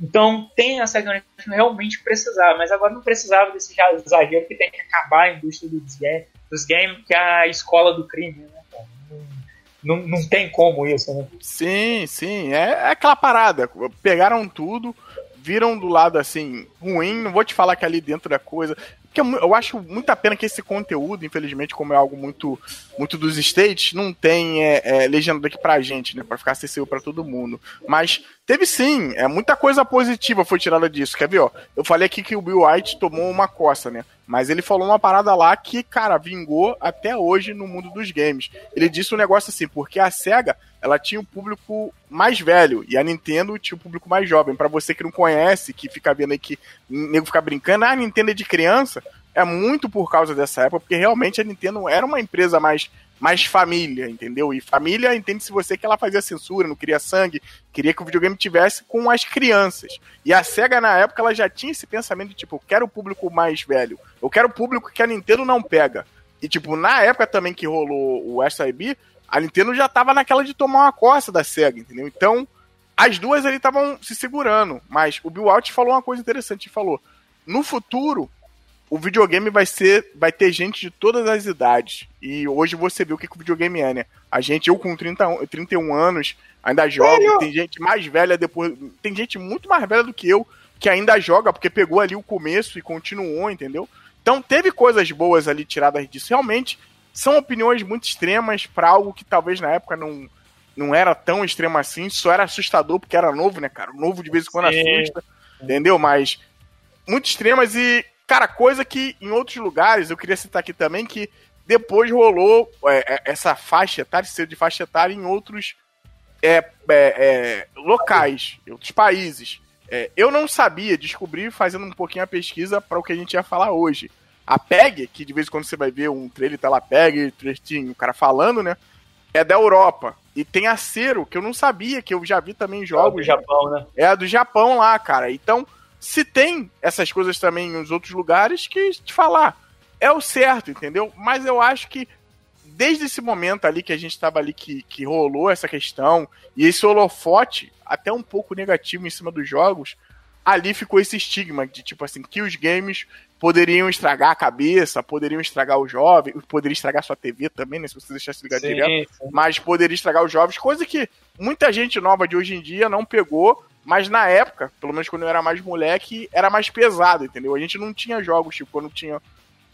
Então tem essa grande realmente precisava, mas agora não precisava desse exagero que tem que acabar a indústria dos, games, dos que é a escola do crime, né? Não, não, tem como isso, né? Sim, sim. É, é aquela parada. Pegaram tudo, viram do lado assim, ruim. Não vou te falar que é ali dentro da coisa. Porque eu acho muita pena que esse conteúdo, infelizmente, como é algo muito, muito dos States, não tem é, é, legenda aqui pra gente, né? Pra ficar acessível para todo mundo. Mas teve sim, é muita coisa positiva foi tirada disso. Quer ver, ó? Eu falei aqui que o Bill White tomou uma coça, né? Mas ele falou uma parada lá que, cara, vingou até hoje no mundo dos games. Ele disse um negócio assim, porque a SEGA, ela tinha o um público mais velho e a Nintendo tinha o um público mais jovem. Para você que não conhece, que fica vendo aí que nego fica brincando, ah, a Nintendo é de criança, é muito por causa dessa época, porque realmente a Nintendo era uma empresa mais mais família, entendeu? E família, entende-se você que ela fazia censura, não queria sangue, queria que o videogame tivesse com as crianças. E a SEGA, na época, ela já tinha esse pensamento de, tipo, eu quero o público mais velho, eu quero o público que a Nintendo não pega. E, tipo, na época também que rolou o SIB, a Nintendo já tava naquela de tomar uma costa da SEGA, entendeu? Então, as duas ali estavam se segurando. Mas o Bill Out falou uma coisa interessante, ele falou, no futuro, o videogame vai ser. Vai ter gente de todas as idades. E hoje você viu o que, que o videogame é, né? A gente, eu com 30, 31 anos, ainda joga. Tem gente mais velha depois. Tem gente muito mais velha do que eu que ainda joga, porque pegou ali o começo e continuou, entendeu? Então teve coisas boas ali tiradas disso. Realmente são opiniões muito extremas para algo que talvez na época não, não era tão extremo assim, só era assustador porque era novo, né, cara? O novo de vez em quando Sim. assusta, entendeu? Mas muito extremas e Cara, coisa que em outros lugares, eu queria citar aqui também, que depois rolou é, é essa faixa etária, ser de faixa etária em outros é, é, é, locais, em outros países. É, eu não sabia, descobri fazendo um pouquinho a pesquisa para o que a gente ia falar hoje. A PEG, que de vez em quando você vai ver um trailer, tá lá PEG, trechinho, o cara falando, né? É da Europa. E tem a Cero, que eu não sabia, que eu já vi também em jogos. É do Japão, né? É a do Japão lá, cara. Então, se tem essas coisas também nos outros lugares, que te falar, é o certo, entendeu? Mas eu acho que desde esse momento ali que a gente estava ali, que, que rolou essa questão, e esse holofote, até um pouco negativo em cima dos jogos, ali ficou esse estigma de tipo assim, que os games poderiam estragar a cabeça, poderiam estragar os jovens, poderiam estragar sua TV também, né? Se você deixasse ligar direto, sim. mas poderia estragar os jovens, coisa que muita gente nova de hoje em dia não pegou mas na época, pelo menos quando eu era mais moleque, era mais pesado, entendeu? A gente não tinha jogos, tipo, quando tinha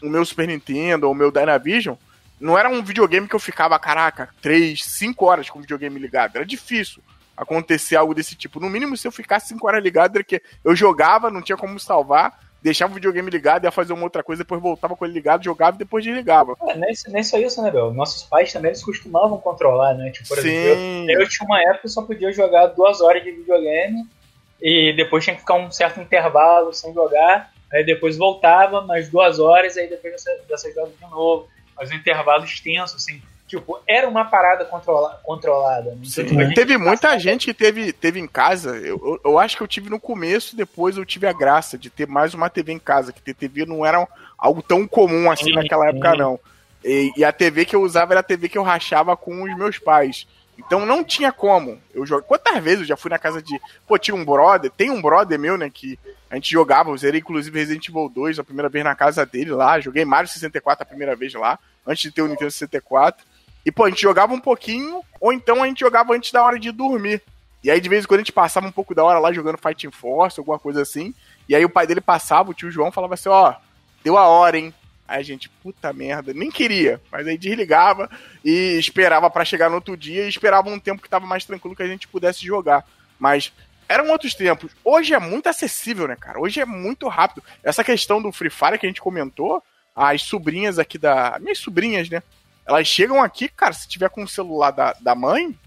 o meu Super Nintendo ou o meu Dynavision, não era um videogame que eu ficava, caraca, 3, 5 horas com o videogame ligado. Era difícil acontecer algo desse tipo. No mínimo, se eu ficasse 5 horas ligado, era que eu jogava, não tinha como salvar, deixava o videogame ligado, ia fazer uma outra coisa, depois voltava com ele ligado, jogava e depois desligava. É, nem, nem só isso, né, Bel? Nossos pais também eles costumavam controlar, né? Tipo, por Sim. exemplo, eu, eu, tinha uma época que só podia jogar duas horas de videogame e depois tinha que ficar um certo intervalo sem jogar, aí depois voltava mais duas horas, aí depois dessa jogada de novo, mas um intervalo extenso, assim. Tipo, era uma parada controla controlada. Né? Então, tipo, teve muita gente que teve, teve em casa. Eu, eu, eu, acho que eu tive no começo, depois eu tive a graça de ter mais uma TV em casa, que ter TV não era algo tão comum assim sim, naquela sim. época, não. E, e, a TV que eu usava era a TV que eu rachava com os meus pais. Então não tinha como. Eu jogo. Quantas vezes eu já fui na casa de. Pô, tinha um brother, tem um brother meu, né, que a gente jogava, eu zerei inclusive Resident Evil 2 a primeira vez na casa dele lá, joguei Mario 64 a primeira vez lá, antes de ter o Nintendo 64. E, pô, a gente jogava um pouquinho, ou então a gente jogava antes da hora de dormir. E aí, de vez em quando, a gente passava um pouco da hora lá jogando Fighting Force, alguma coisa assim. E aí o pai dele passava, o tio João falava assim, ó, deu a hora, hein? Aí a gente, puta merda, nem queria, mas aí desligava e esperava para chegar no outro dia e esperava um tempo que tava mais tranquilo que a gente pudesse jogar. Mas eram outros tempos. Hoje é muito acessível, né, cara? Hoje é muito rápido. Essa questão do Free Fire que a gente comentou, as sobrinhas aqui da. Minhas sobrinhas, né? Elas chegam aqui, cara, se tiver com o celular da, da mãe,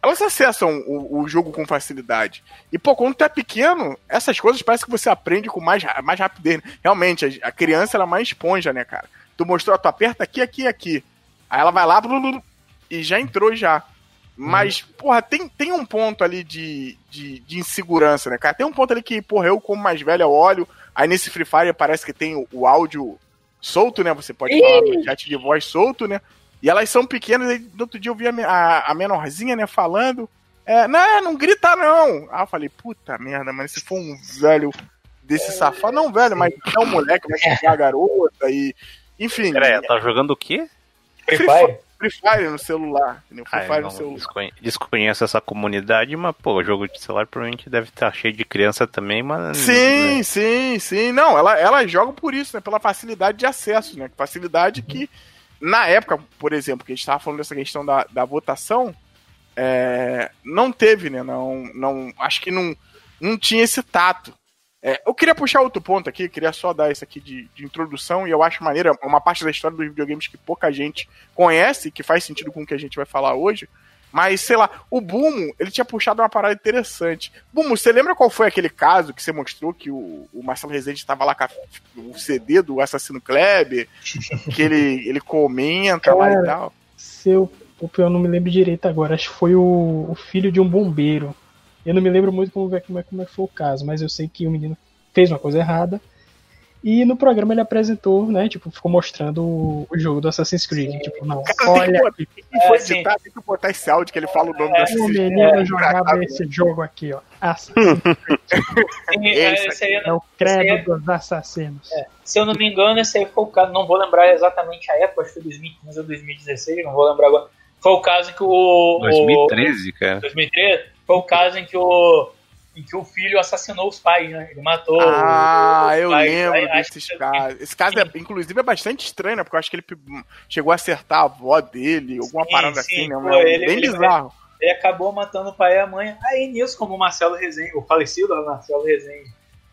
elas acessam o, o, jogo com facilidade. E, pô, quando tu é pequeno, essas coisas parece que você aprende com mais, mais rapidez. Realmente, a, a criança ela é mais esponja, né, cara? Tu mostrou, tu aperta aqui, aqui, aqui. Aí ela vai lá e já entrou já. Mas, uhum. porra, tem, tem um ponto ali de, de, de, insegurança, né, cara? Tem um ponto ali que, porra, eu como mais velho eu olho, aí nesse Free Fire parece que tem o, o áudio solto, né? Você pode falar no chat de voz solto, né? E elas são pequenas, e no outro dia eu vi a, a, a menorzinha, né, falando. É, não, não grita não. Aí eu falei, puta merda, mas se for um velho desse safado, não velho, mas é um moleque, vai xingar a garota e. Enfim. Peraí, tá jogando o quê? Free Fire. Free Fire no celular. Free Ai, Fire no celular. Desconhe desconheço essa comunidade, mas, pô, o jogo de celular provavelmente deve estar cheio de criança também, mas. Sim, né? sim, sim. Não, ela, ela joga por isso, né? Pela facilidade de acesso, né? Facilidade que na época, por exemplo, que a gente estava falando dessa questão da, da votação, é, não teve, né? Não, não, acho que não, não tinha esse tato. É, eu queria puxar outro ponto aqui, queria só dar isso aqui de, de, introdução, e eu acho maneira, uma parte da história dos videogames que pouca gente conhece, que faz sentido com o que a gente vai falar hoje, mas, sei lá, o Bumo, ele tinha puxado uma parada interessante. Bumo, você lembra qual foi aquele caso que você mostrou que o, o Marcelo Rezende estava lá com a, o CD do Assassino Kleber, que ele, ele comenta lá e tal? Se eu, eu não me lembro direito agora, acho que foi o, o filho de um bombeiro. Eu não me lembro muito como, como, é, como é que foi o caso, mas eu sei que o menino fez uma coisa errada e no programa ele apresentou, né? Tipo, ficou mostrando o, o jogo do Assassin's Creed. Sim. Tipo, não, Cara, olha. Tem que, tem que editar, é, tem que botar esse áudio que ele fala o nome é, do Assassin's Creed. O menino é, jogava esse jogo aqui, ó. Assassin's Creed. esse é, é o credo dos assassinos. É. Se eu não me engano, esse aí foi o caso. Não vou lembrar exatamente a época, acho que foi 2015 ou 2016, não vou lembrar agora. Foi o caso que o. 2013, o, cara. 2013? Foi o caso em que o em que o filho assassinou os pais, né? Ele matou. Ah, eu pais. lembro aí, desses casos. Esse caso, é, inclusive, é bastante estranho, né? Porque eu acho que ele chegou a acertar a avó dele, alguma sim, parada sim, assim, né? Pô, ele, bem ele, bizarro. Ele, ele, acabou matando o pai e a mãe. Aí nisso, como o Marcelo Rezende, o falecido Marcelo Rezende,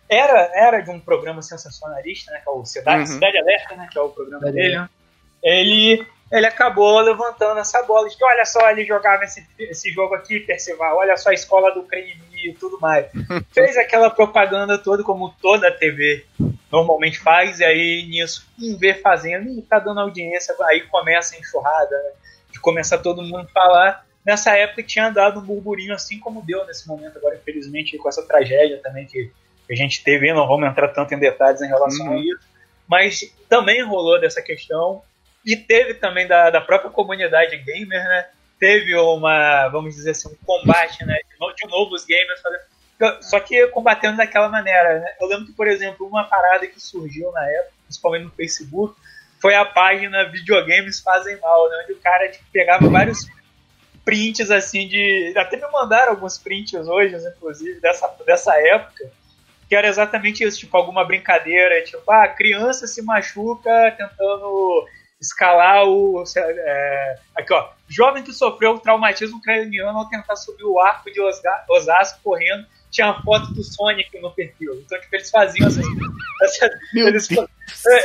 era, era de um programa sensacionalista, né? Que é o Cidade, uhum. Cidade Alerta, né? Que é o programa dele. Ele ele acabou levantando essa bola de que olha só, ele jogava esse, esse jogo aqui, Percival, olha só a escola do crime e tudo mais. [LAUGHS] Fez aquela propaganda toda, como toda a TV normalmente faz, e aí nisso, em ver fazendo, tá dando audiência, aí começa a enxurrada, né? De começar todo mundo a falar. Nessa época tinha dado um burburinho assim como deu nesse momento, agora infelizmente com essa tragédia também que a gente teve, não vamos entrar tanto em detalhes em relação uhum. a isso, mas também rolou dessa questão e teve também da, da própria comunidade gamer, né? Teve uma, vamos dizer assim, um combate, né? De novos gamers só que combatendo daquela maneira, né? Eu lembro que, por exemplo, uma parada que surgiu na época, principalmente no Facebook, foi a página Videogames Fazem Mal, né? Onde o cara tipo, pegava vários prints assim de. Até me mandaram alguns prints hoje, inclusive, dessa, dessa época, que era exatamente isso, tipo, alguma brincadeira, tipo, ah, criança se machuca tentando escalar o. É, aqui, ó. Jovem que sofreu traumatismo craniano ao tentar subir o arco de Osasco correndo. Tinha a foto do Sonic no perfil. Então, tipo, eles faziam essas. [LAUGHS] essas eles,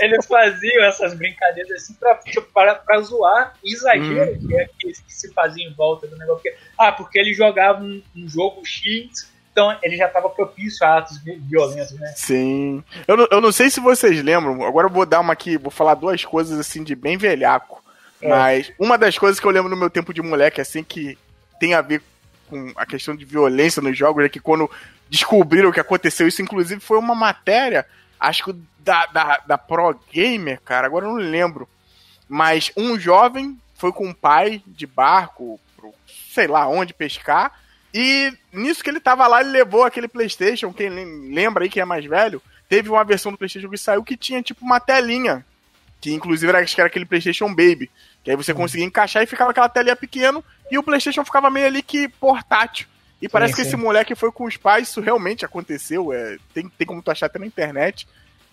eles, faziam essas brincadeiras assim pra, tipo, para, pra zoar o exagero hum. que, é, que, se fazia em volta do negócio. Porque, ah, porque ele jogava um, um jogo X então ele já estava propício a atos violentos, né? Sim. Eu não, eu não sei se vocês lembram, agora eu vou dar uma aqui, vou falar duas coisas assim de bem velhaco. É. Mas uma das coisas que eu lembro no meu tempo de moleque, assim, que tem a ver com a questão de violência nos jogos, é que quando descobriram o que aconteceu, isso inclusive foi uma matéria, acho que da, da, da Pro Gamer, cara, agora eu não lembro. Mas um jovem foi com o pai de barco, pro, sei lá onde pescar, e nisso que ele tava lá, ele levou aquele PlayStation. Quem lembra aí, quem é mais velho, teve uma versão do PlayStation que saiu que tinha tipo uma telinha. Que inclusive era, acho que era aquele PlayStation Baby. Que aí você conseguia encaixar e ficava aquela telinha pequena e o PlayStation ficava meio ali que portátil. E parece Sim, que esse moleque foi com os pais, isso realmente aconteceu. É, tem, tem como tu achar até na internet.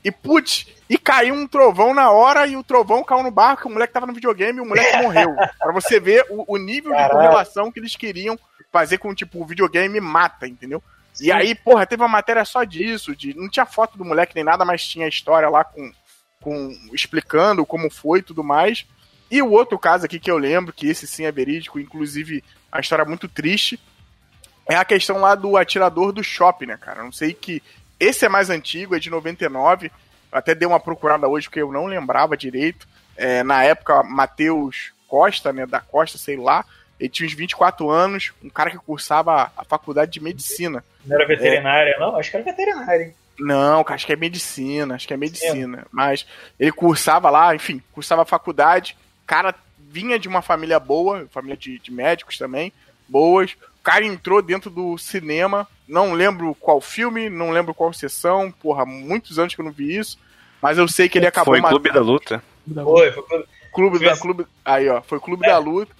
E putz, e caiu um trovão na hora e o trovão caiu no barco, o moleque tava no videogame e o moleque [LAUGHS] morreu. Pra você ver o, o nível de correlação que eles queriam fazer com, tipo, o videogame mata, entendeu? E aí, porra, teve uma matéria só disso, de não tinha foto do moleque nem nada, mas tinha a história lá com, com explicando como foi e tudo mais. E o outro caso aqui que eu lembro, que esse sim é verídico, inclusive a história é muito triste, é a questão lá do atirador do shopping, né, cara? Não sei que. Esse é mais antigo, é de 99. Eu até dei uma procurada hoje porque eu não lembrava direito. É, na época, Matheus Costa, né, da Costa, sei lá, ele tinha uns 24 anos, um cara que cursava a faculdade de medicina. Não era veterinária, não? Acho que era veterinária. hein? Não, acho que é medicina, acho que é medicina. Mas ele cursava lá, enfim, cursava a faculdade. Cara vinha de uma família boa, família de, de médicos também, boas. O cara entrou dentro do cinema, não lembro qual filme, não lembro qual sessão, porra, muitos anos que eu não vi isso. Mas eu sei que ele acabou Foi em Clube da Luta. Foi, foi. foi. Clube da Clube. Aí, ó, foi Clube É. da Luta.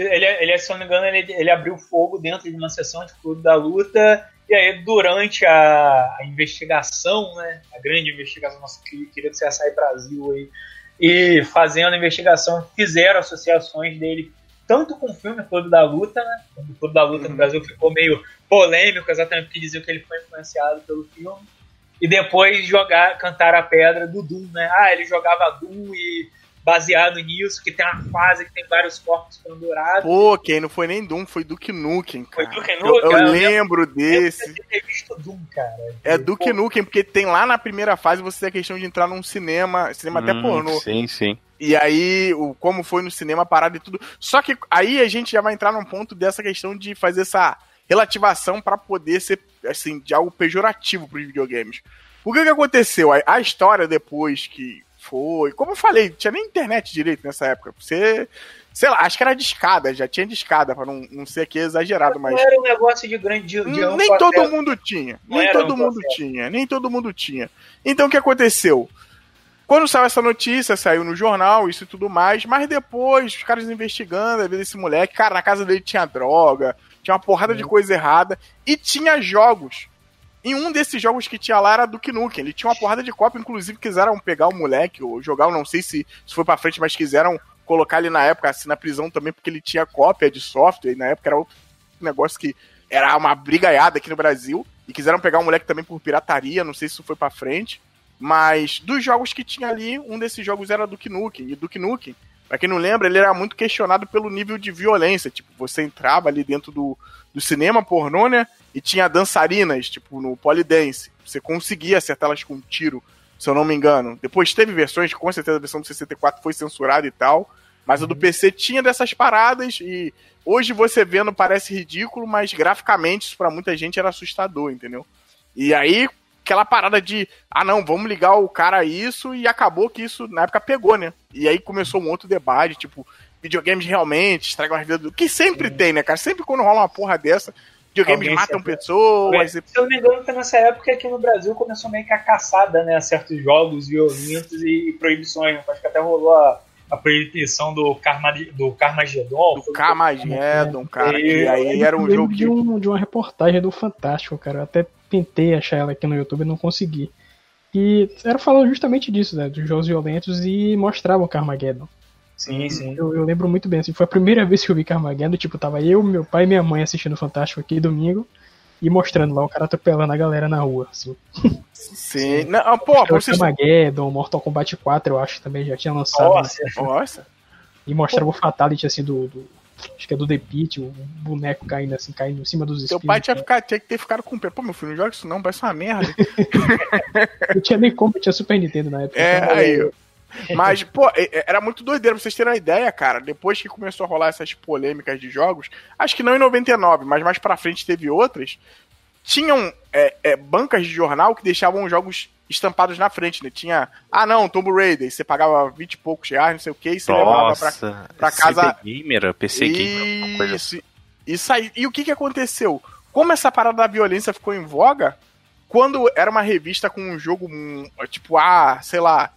Ele, ele, se eu não me engano, ele, ele abriu fogo dentro de uma sessão de clube da luta. E aí, durante a, a investigação, né? A grande investigação, nossa que- querido CSI Brasil aí, e fazendo a investigação, fizeram associações dele, tanto com o filme Clube da Luta, né? O Clube da Luta Uhum. no Brasil ficou meio polêmico, exatamente porque diziam que ele foi influenciado pelo filme. E depois jogar, cantar a pedra do Doom, né? Ah, ele jogava Doom e baseado nisso, que tem uma fase que tem vários corpos pendurados. Pô, quem não foi nem Doom, foi Duke Nukem, cara. Foi Duke Eu- Nukem, eu, eu lembro desse. Eu ter visto Doom, cara. É Duke Pô, Nukem, porque tem lá na primeira fase você tem a questão de entrar num cinema, cinema até Hum, pornô. Sim, sim. E aí, o, como foi no cinema, parado e tudo. Só que aí a gente já vai entrar num ponto dessa questão de fazer essa relativação pra poder ser, assim, de algo pejorativo pros videogames. O que que aconteceu? A, a história depois que foi. Como eu falei, tinha nem internet direito nessa época. Você. Sei lá, acho que era de escada, já tinha de escada, pra não, não ser aqui exagerado, mas. Não era um negócio de grande. De, de Hum, nem todo mundo tinha. Não Nem todo amplo mundo tinha. Nem todo mundo tinha. Então o que aconteceu? Quando saiu essa notícia, saiu no jornal, isso e tudo mais, mas depois, os caras investigando, a vida desse moleque, cara, na casa dele tinha droga, tinha uma porrada de coisa errada, e tinha jogos. E um desses jogos que tinha lá era do Nukem. Ele tinha uma porrada de cópia, inclusive quiseram pegar o moleque, ou jogar, eu não sei se, se foi pra frente, mas quiseram colocar ele na época, assim, na prisão também, porque ele tinha cópia de software, e na época era outro negócio que era uma brigaiada aqui no Brasil, e quiseram pegar o moleque também por pirataria, não sei se isso foi pra frente. Mas dos jogos que tinha ali, um desses jogos era Duke Nukem. E Duke Nukem, pra quem não lembra, ele era muito questionado pelo nível de violência. Tipo, você entrava ali dentro do, do cinema pornô, né? E tinha dançarinas, tipo, no polidense. Você conseguia acertá-las com um tiro, se eu não me engano. Depois teve versões, com certeza a versão do 64 foi censurada e tal. Mas a do PC tinha dessas paradas e hoje você vendo parece ridículo, mas graficamente isso pra muita gente era assustador, entendeu? E aí, aquela parada de, ah não, vamos ligar o cara a isso, e acabou que isso na época pegou, né? E aí começou um outro debate, tipo, videogames realmente estragam a vida do. Que sempre tem, né, cara? Sempre quando rola uma porra dessa, videogames Alguém matam se- pessoas. e- Se eu não me engano, foi nessa época que no Brasil começou meio que a caçada, né? A certos jogos violentos e proibições. né? Acho que até rolou a, a proibição do, Karma, do Carmageddon. Do Carmageddon, cara, que aí era um Eu lembro jogo de, que. um, de uma reportagem do Fantástico, cara. Eu até tentei achar ela aqui no YouTube e não consegui. E era falando justamente disso, né? Dos jogos violentos e mostravam Carmageddon. Sim, sim. Eu, eu lembro muito bem, assim, foi a primeira vez que eu vi Carmageddon, tipo, tava eu, meu pai e minha mãe assistindo o Fantástico aqui domingo e mostrando lá o cara atropelando a galera na rua, assim. Sim. Não, pô, pra vocês. Carmageddon, Mortal Kombat 4, eu acho também já tinha lançado. né? Nossa, Nossa. E mostrava o Fatality, assim, do, do- Acho que é do The Pit, o boneco caindo assim, caindo em cima dos Teu espinhos. pai tinha, ficar, tinha que ter ficado com pena. Pô, meu filho, não joga isso não, parece uma merda. [LAUGHS] Eu tinha nem como, eu tinha Super Nintendo na época. É, então, aí. Mas, pô, era muito doideiro, pra vocês terem uma ideia, cara. Depois que começou a rolar essas polêmicas de jogos, acho que não em 99, mas mais pra frente teve outras, tinham é, é, bancas de jornal que deixavam os jogos estampados na frente, né? Tinha, ah não, Tomb Raider, você pagava 20 e poucos reais, não sei o que, e você levava pra, Nossa, pra casa- CD Gamer, PC Gamer, coisa assim. isso, aí. E o que que aconteceu? Como essa parada da violência ficou em voga, quando era uma revista com um jogo, hum, tipo, ah, sei lá,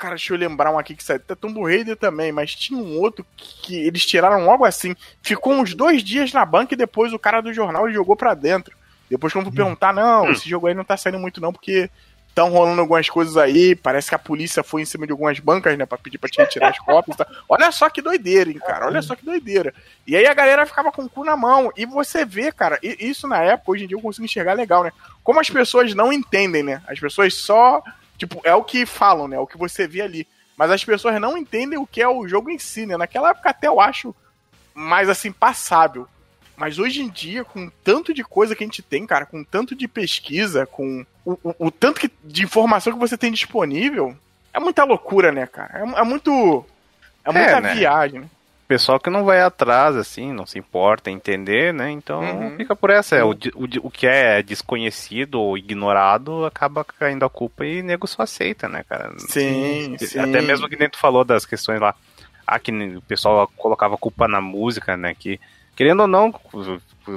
Cara, deixa eu lembrar um aqui que saiu. Tomb Raider também, mas tinha um outro que eles tiraram logo assim. Ficou uns dois dias na banca e depois o cara do jornal jogou pra dentro. Depois, quando tu perguntar, não, esse jogo aí não tá saindo muito, não, porque estão rolando algumas coisas aí. Parece que a polícia foi em cima de algumas bancas, né? Pra pedir pra te retirar as cópias. Tá? Olha só que doideira, hein, cara. Olha só que doideira. E aí a galera ficava com o cu na mão. E você vê, cara, isso na época, hoje em dia eu consigo enxergar legal, né? Como as pessoas não entendem, né? As pessoas só. Tipo, é o que falam, né? É o que você vê ali. Mas as pessoas não entendem o que é o jogo em si, né? Naquela época até eu acho mais assim, passável. Mas hoje em dia, com tanto de coisa que a gente tem, cara, com tanto de pesquisa, com o, o, o tanto que, de informação que você tem disponível, é muita loucura, né, cara? É, é muito. É muita É, né? viagem, né? Pessoal que não vai atrás, assim, não se importa entender, né? Então Uhum. fica por essa. É, o, di- o, o que é desconhecido ou ignorado acaba caindo a culpa e nego só aceita, né, cara? Sim, sim. Até mesmo que nem tu falou das questões lá. Ah, que o pessoal colocava culpa na música, né? Que, querendo ou não,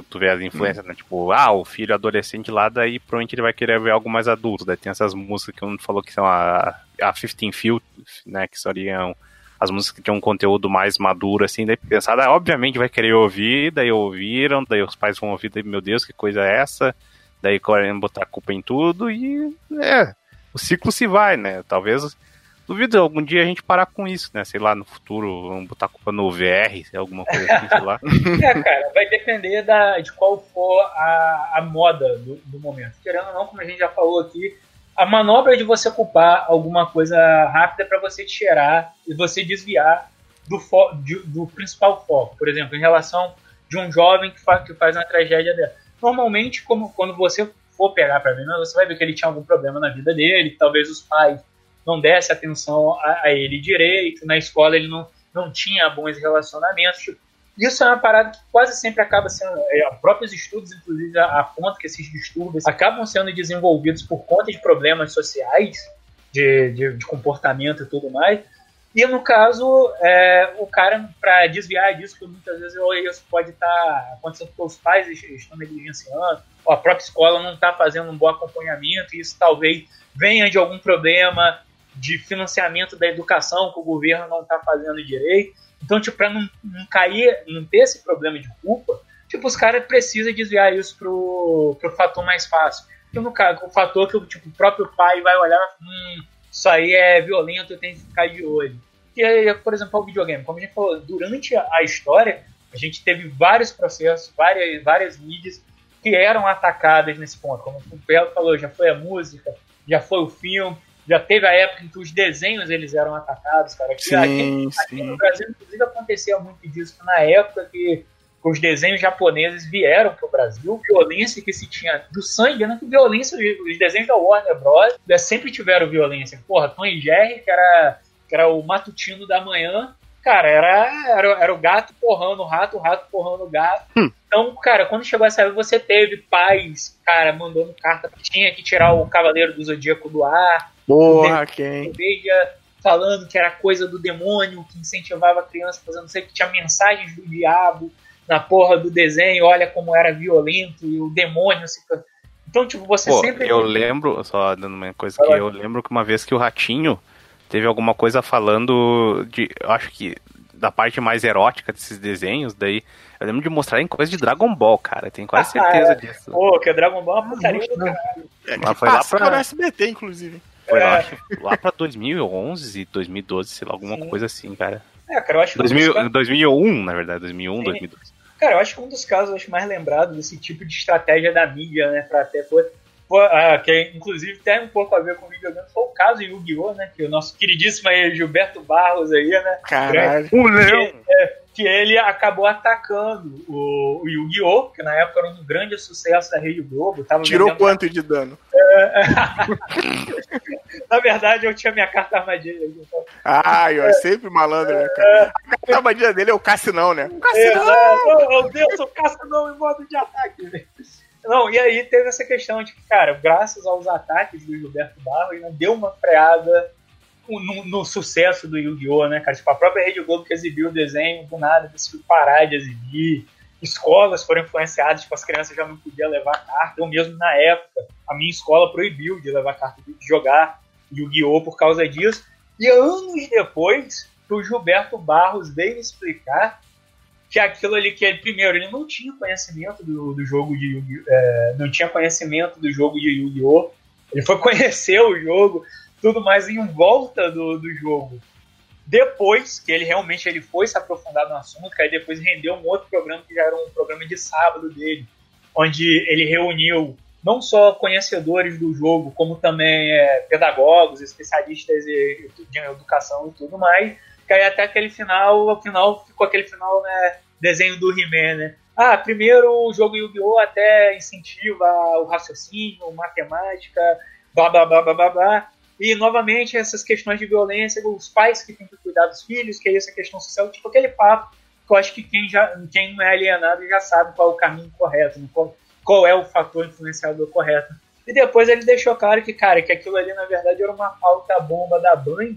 tu- vê as influências, né? Tipo, ah, o filho adolescente lá, daí provavelmente ele vai querer ver algo mais adulto. Daí tem essas músicas que um falou que são a, a 15 Field, né? Que seriam as músicas que tinham um conteúdo mais maduro, assim, daí pensada, obviamente vai querer ouvir, daí ouviram, daí os pais vão ouvir, daí, meu Deus, que coisa é essa? Daí querem botar a culpa em tudo e é, o ciclo se vai, né? Talvez duvido algum dia a gente parar com isso, né? Sei lá, no futuro, vamos botar a culpa no VR, alguma coisa assim, sei lá. [LAUGHS] É, cara, vai depender da, de qual for a, a moda do, do momento. Querendo ou não, como a gente já falou aqui, a manobra de você culpar alguma coisa rápida para você tirar e você desviar do, fo- de- do principal foco. Por exemplo, em relação de um jovem que, fa- que faz uma tragédia dela. Normalmente, como, quando você for pegar para ver, você vai ver que ele tinha algum problema na vida dele, talvez os pais não dessem atenção a, a ele direito, na escola ele não, não tinha bons relacionamentos. Tipo, isso é uma parada que quase sempre acaba sendo. É, próprios estudos, inclusive, apontam que esses distúrbios acabam sendo desenvolvidos por conta de problemas sociais, de, de, de comportamento e tudo mais. E no caso, é, o cara, para desviar disso, que muitas vezes isso pode estar acontecendo porque os pais estão negligenciando, ou a própria escola não está fazendo um bom acompanhamento, e isso talvez venha de algum problema de financiamento da educação que o governo não está fazendo direito. Então, tipo, para não, não cair, não ter esse problema de culpa, tipo, os caras precisam desviar isso pro, pro fator mais fácil. Então, no caso, o fator que tipo, o próprio pai vai olhar, hum, isso aí é violento, eu tenho que ficar de olho. E aí, por exemplo, o videogame. Como a gente falou, durante a história, a gente teve vários processos, várias, várias mídias que eram atacadas nesse ponto. Como o Belo falou, já foi a música, já foi o filme, já teve a época em que os desenhos eles eram atacados, cara. Aqui, Sim, aqui sim. no Brasil, inclusive, acontecia muito disso, na época que os desenhos japoneses vieram para o Brasil, violência que se tinha do sangue, né? Que violência, os desenhos da Warner Bros. né, sempre tiveram violência. Porra, Tom e Jerry, que era, que era o matutino da manhã, cara, era, era, era o gato porrando o rato, o rato porrando o gato. Então, cara, quando chegou essa época, você teve pais, cara, mandando carta que tinha que tirar o Cavaleiro do Zodíaco do ar, Porra, quem? veja falando que era coisa do demônio, que incentivava a criança a fazer não sei que, tinha mensagens do diabo na porra do desenho, olha como era violento e o demônio se. Então, tipo, você Pô, sempre. eu lembro, só dando uma coisa que eu lembro que uma vez que o Ratinho teve alguma coisa falando de, eu acho que da parte mais erótica desses desenhos, daí eu lembro de mostrar em coisa de Dragon Ball, cara, tenho quase certeza disso. Pô, que o Dragon Ball é uma putaria do cara. É, Mas foi lá pra- no SBT, inclusive. Foi lá, É. acho, lá pra 2011, 2012, sei lá, alguma Sim. coisa assim, cara. É, cara, eu acho que um dos 2000, casos- 2001, na verdade, 2001, Sim. 2002. Cara, eu acho que um dos casos acho, mais lembrados desse tipo de estratégia da mídia, né, pra até foi, foi ah, que inclusive tem um pouco a ver com o videogame, foi o caso Yu-Gi-Oh, né, que o nosso queridíssimo aí, Gilberto Barros aí, né, Caralho. O que, é, que ele acabou atacando o, o Yu-Gi-Oh, que na época era um grande sucesso da Rede Globo. Tava Tirou vendendo- quanto de dano? [LAUGHS] Na verdade, eu tinha minha carta armadilha. Então, Ai, ó, é sempre malandro, né, cara? A carta armadilha dele é o Cassinão, né? O Cassinão! Exato. Meu Deus, o caça não em modo de ataque. Não, e aí teve essa questão de que, cara, graças aos ataques do Gilberto Barros, né, deu uma freada no, no sucesso do Yu-Gi-Oh!, né, cara? Tipo, a própria Rede Globo que exibiu o desenho, do nada decidiu parar de exibir. Escolas foram influenciadas, tipo, as crianças já não podiam levar carta. Eu mesmo, na época, a minha escola proibiu de levar carta, de jogar Yu-Gi-Oh! por causa disso. E anos depois, o Gilberto Barros veio explicar que aquilo ali que ele primeiro ele não tinha conhecimento do, do jogo de Yu-Gi-Oh, é, não tinha conhecimento do jogo de Yu-Gi-Oh, ele foi [LAUGHS] conhecer o jogo, tudo mais em volta do, do jogo. Depois que ele realmente ele foi se aprofundar no assunto, que aí depois rendeu um outro programa que já era um programa de sábado dele, onde ele reuniu não só conhecedores do jogo, como também é, pedagogos, especialistas de educação e tudo mais. Que aí até aquele final, ao final ficou aquele final, né, desenho do He-Man, né? Ah, primeiro o jogo Yu-Gi-Oh! até incentiva o raciocínio, matemática, blá blá blá blá blá blá. E novamente essas questões de violência, os pais que têm que cuidar dos filhos, que é essa questão social, tipo aquele papo que eu acho que quem, já, quem não é alienado já sabe qual é o caminho correto, né? qual, qual é o fator influenciador correto. E depois ele deixou claro que, cara, que aquilo ali na verdade era uma pauta bomba da Band,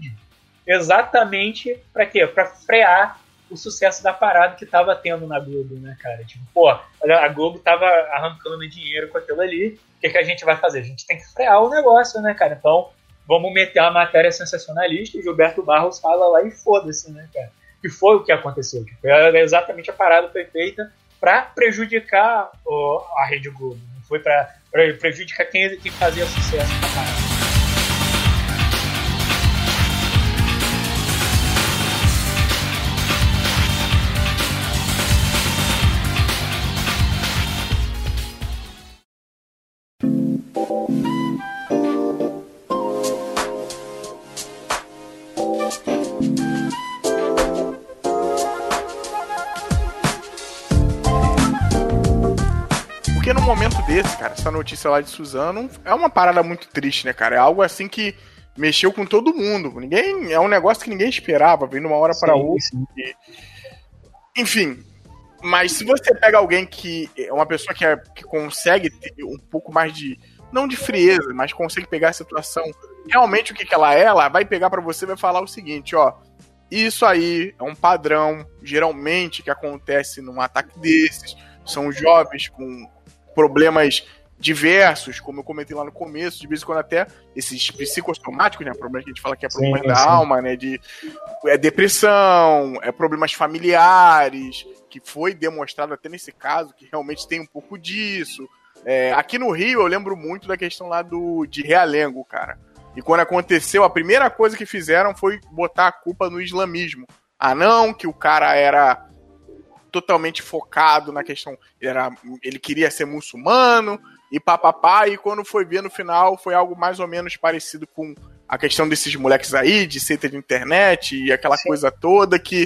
exatamente para quê? Para frear o sucesso da parada que tava tendo na Globo, né, cara? Tipo, pô, a Globo tava arrancando dinheiro com aquilo ali, o que, que a gente vai fazer? A gente tem que frear o negócio, né, cara? Então, vamos meter a matéria sensacionalista e Gilberto Barros fala lá e foda-se, né, cara? E foi o que aconteceu. Tipo, exatamente a parada foi feita para prejudicar a Rede Globo. Não foi para prejudicar quem, quem fazia sucesso na parada. Essa notícia lá de Suzano é uma parada muito triste, né, cara? É algo assim que mexeu com todo mundo. Ninguém é um negócio que ninguém esperava, vem de uma hora para outra. E... Enfim, mas se você pega alguém que é uma pessoa que, é, que consegue ter um pouco mais de não de frieza, mas consegue pegar a situação realmente o que, que ela é, ela vai pegar para você e vai falar o seguinte, ó, isso aí é um padrão geralmente que acontece num ataque desses. São jovens com problemas diversos, como eu comentei lá no começo, de vez em quando até esses psicossomáticos, né, problemas que a gente fala que é problemas sim, da sim. alma, né, de é depressão, é problemas familiares, que foi demonstrado até nesse caso que realmente tem um pouco disso. É, aqui no Rio eu lembro muito da questão lá do de Realengo, cara. E quando aconteceu, a primeira coisa que fizeram foi botar a culpa no islamismo. Ah, não, que o cara era totalmente focado na questão. Era, ele queria ser muçulmano e papapá, e quando foi ver no final foi algo mais ou menos parecido com a questão desses moleques aí, de seita de internet e aquela Sim. coisa toda que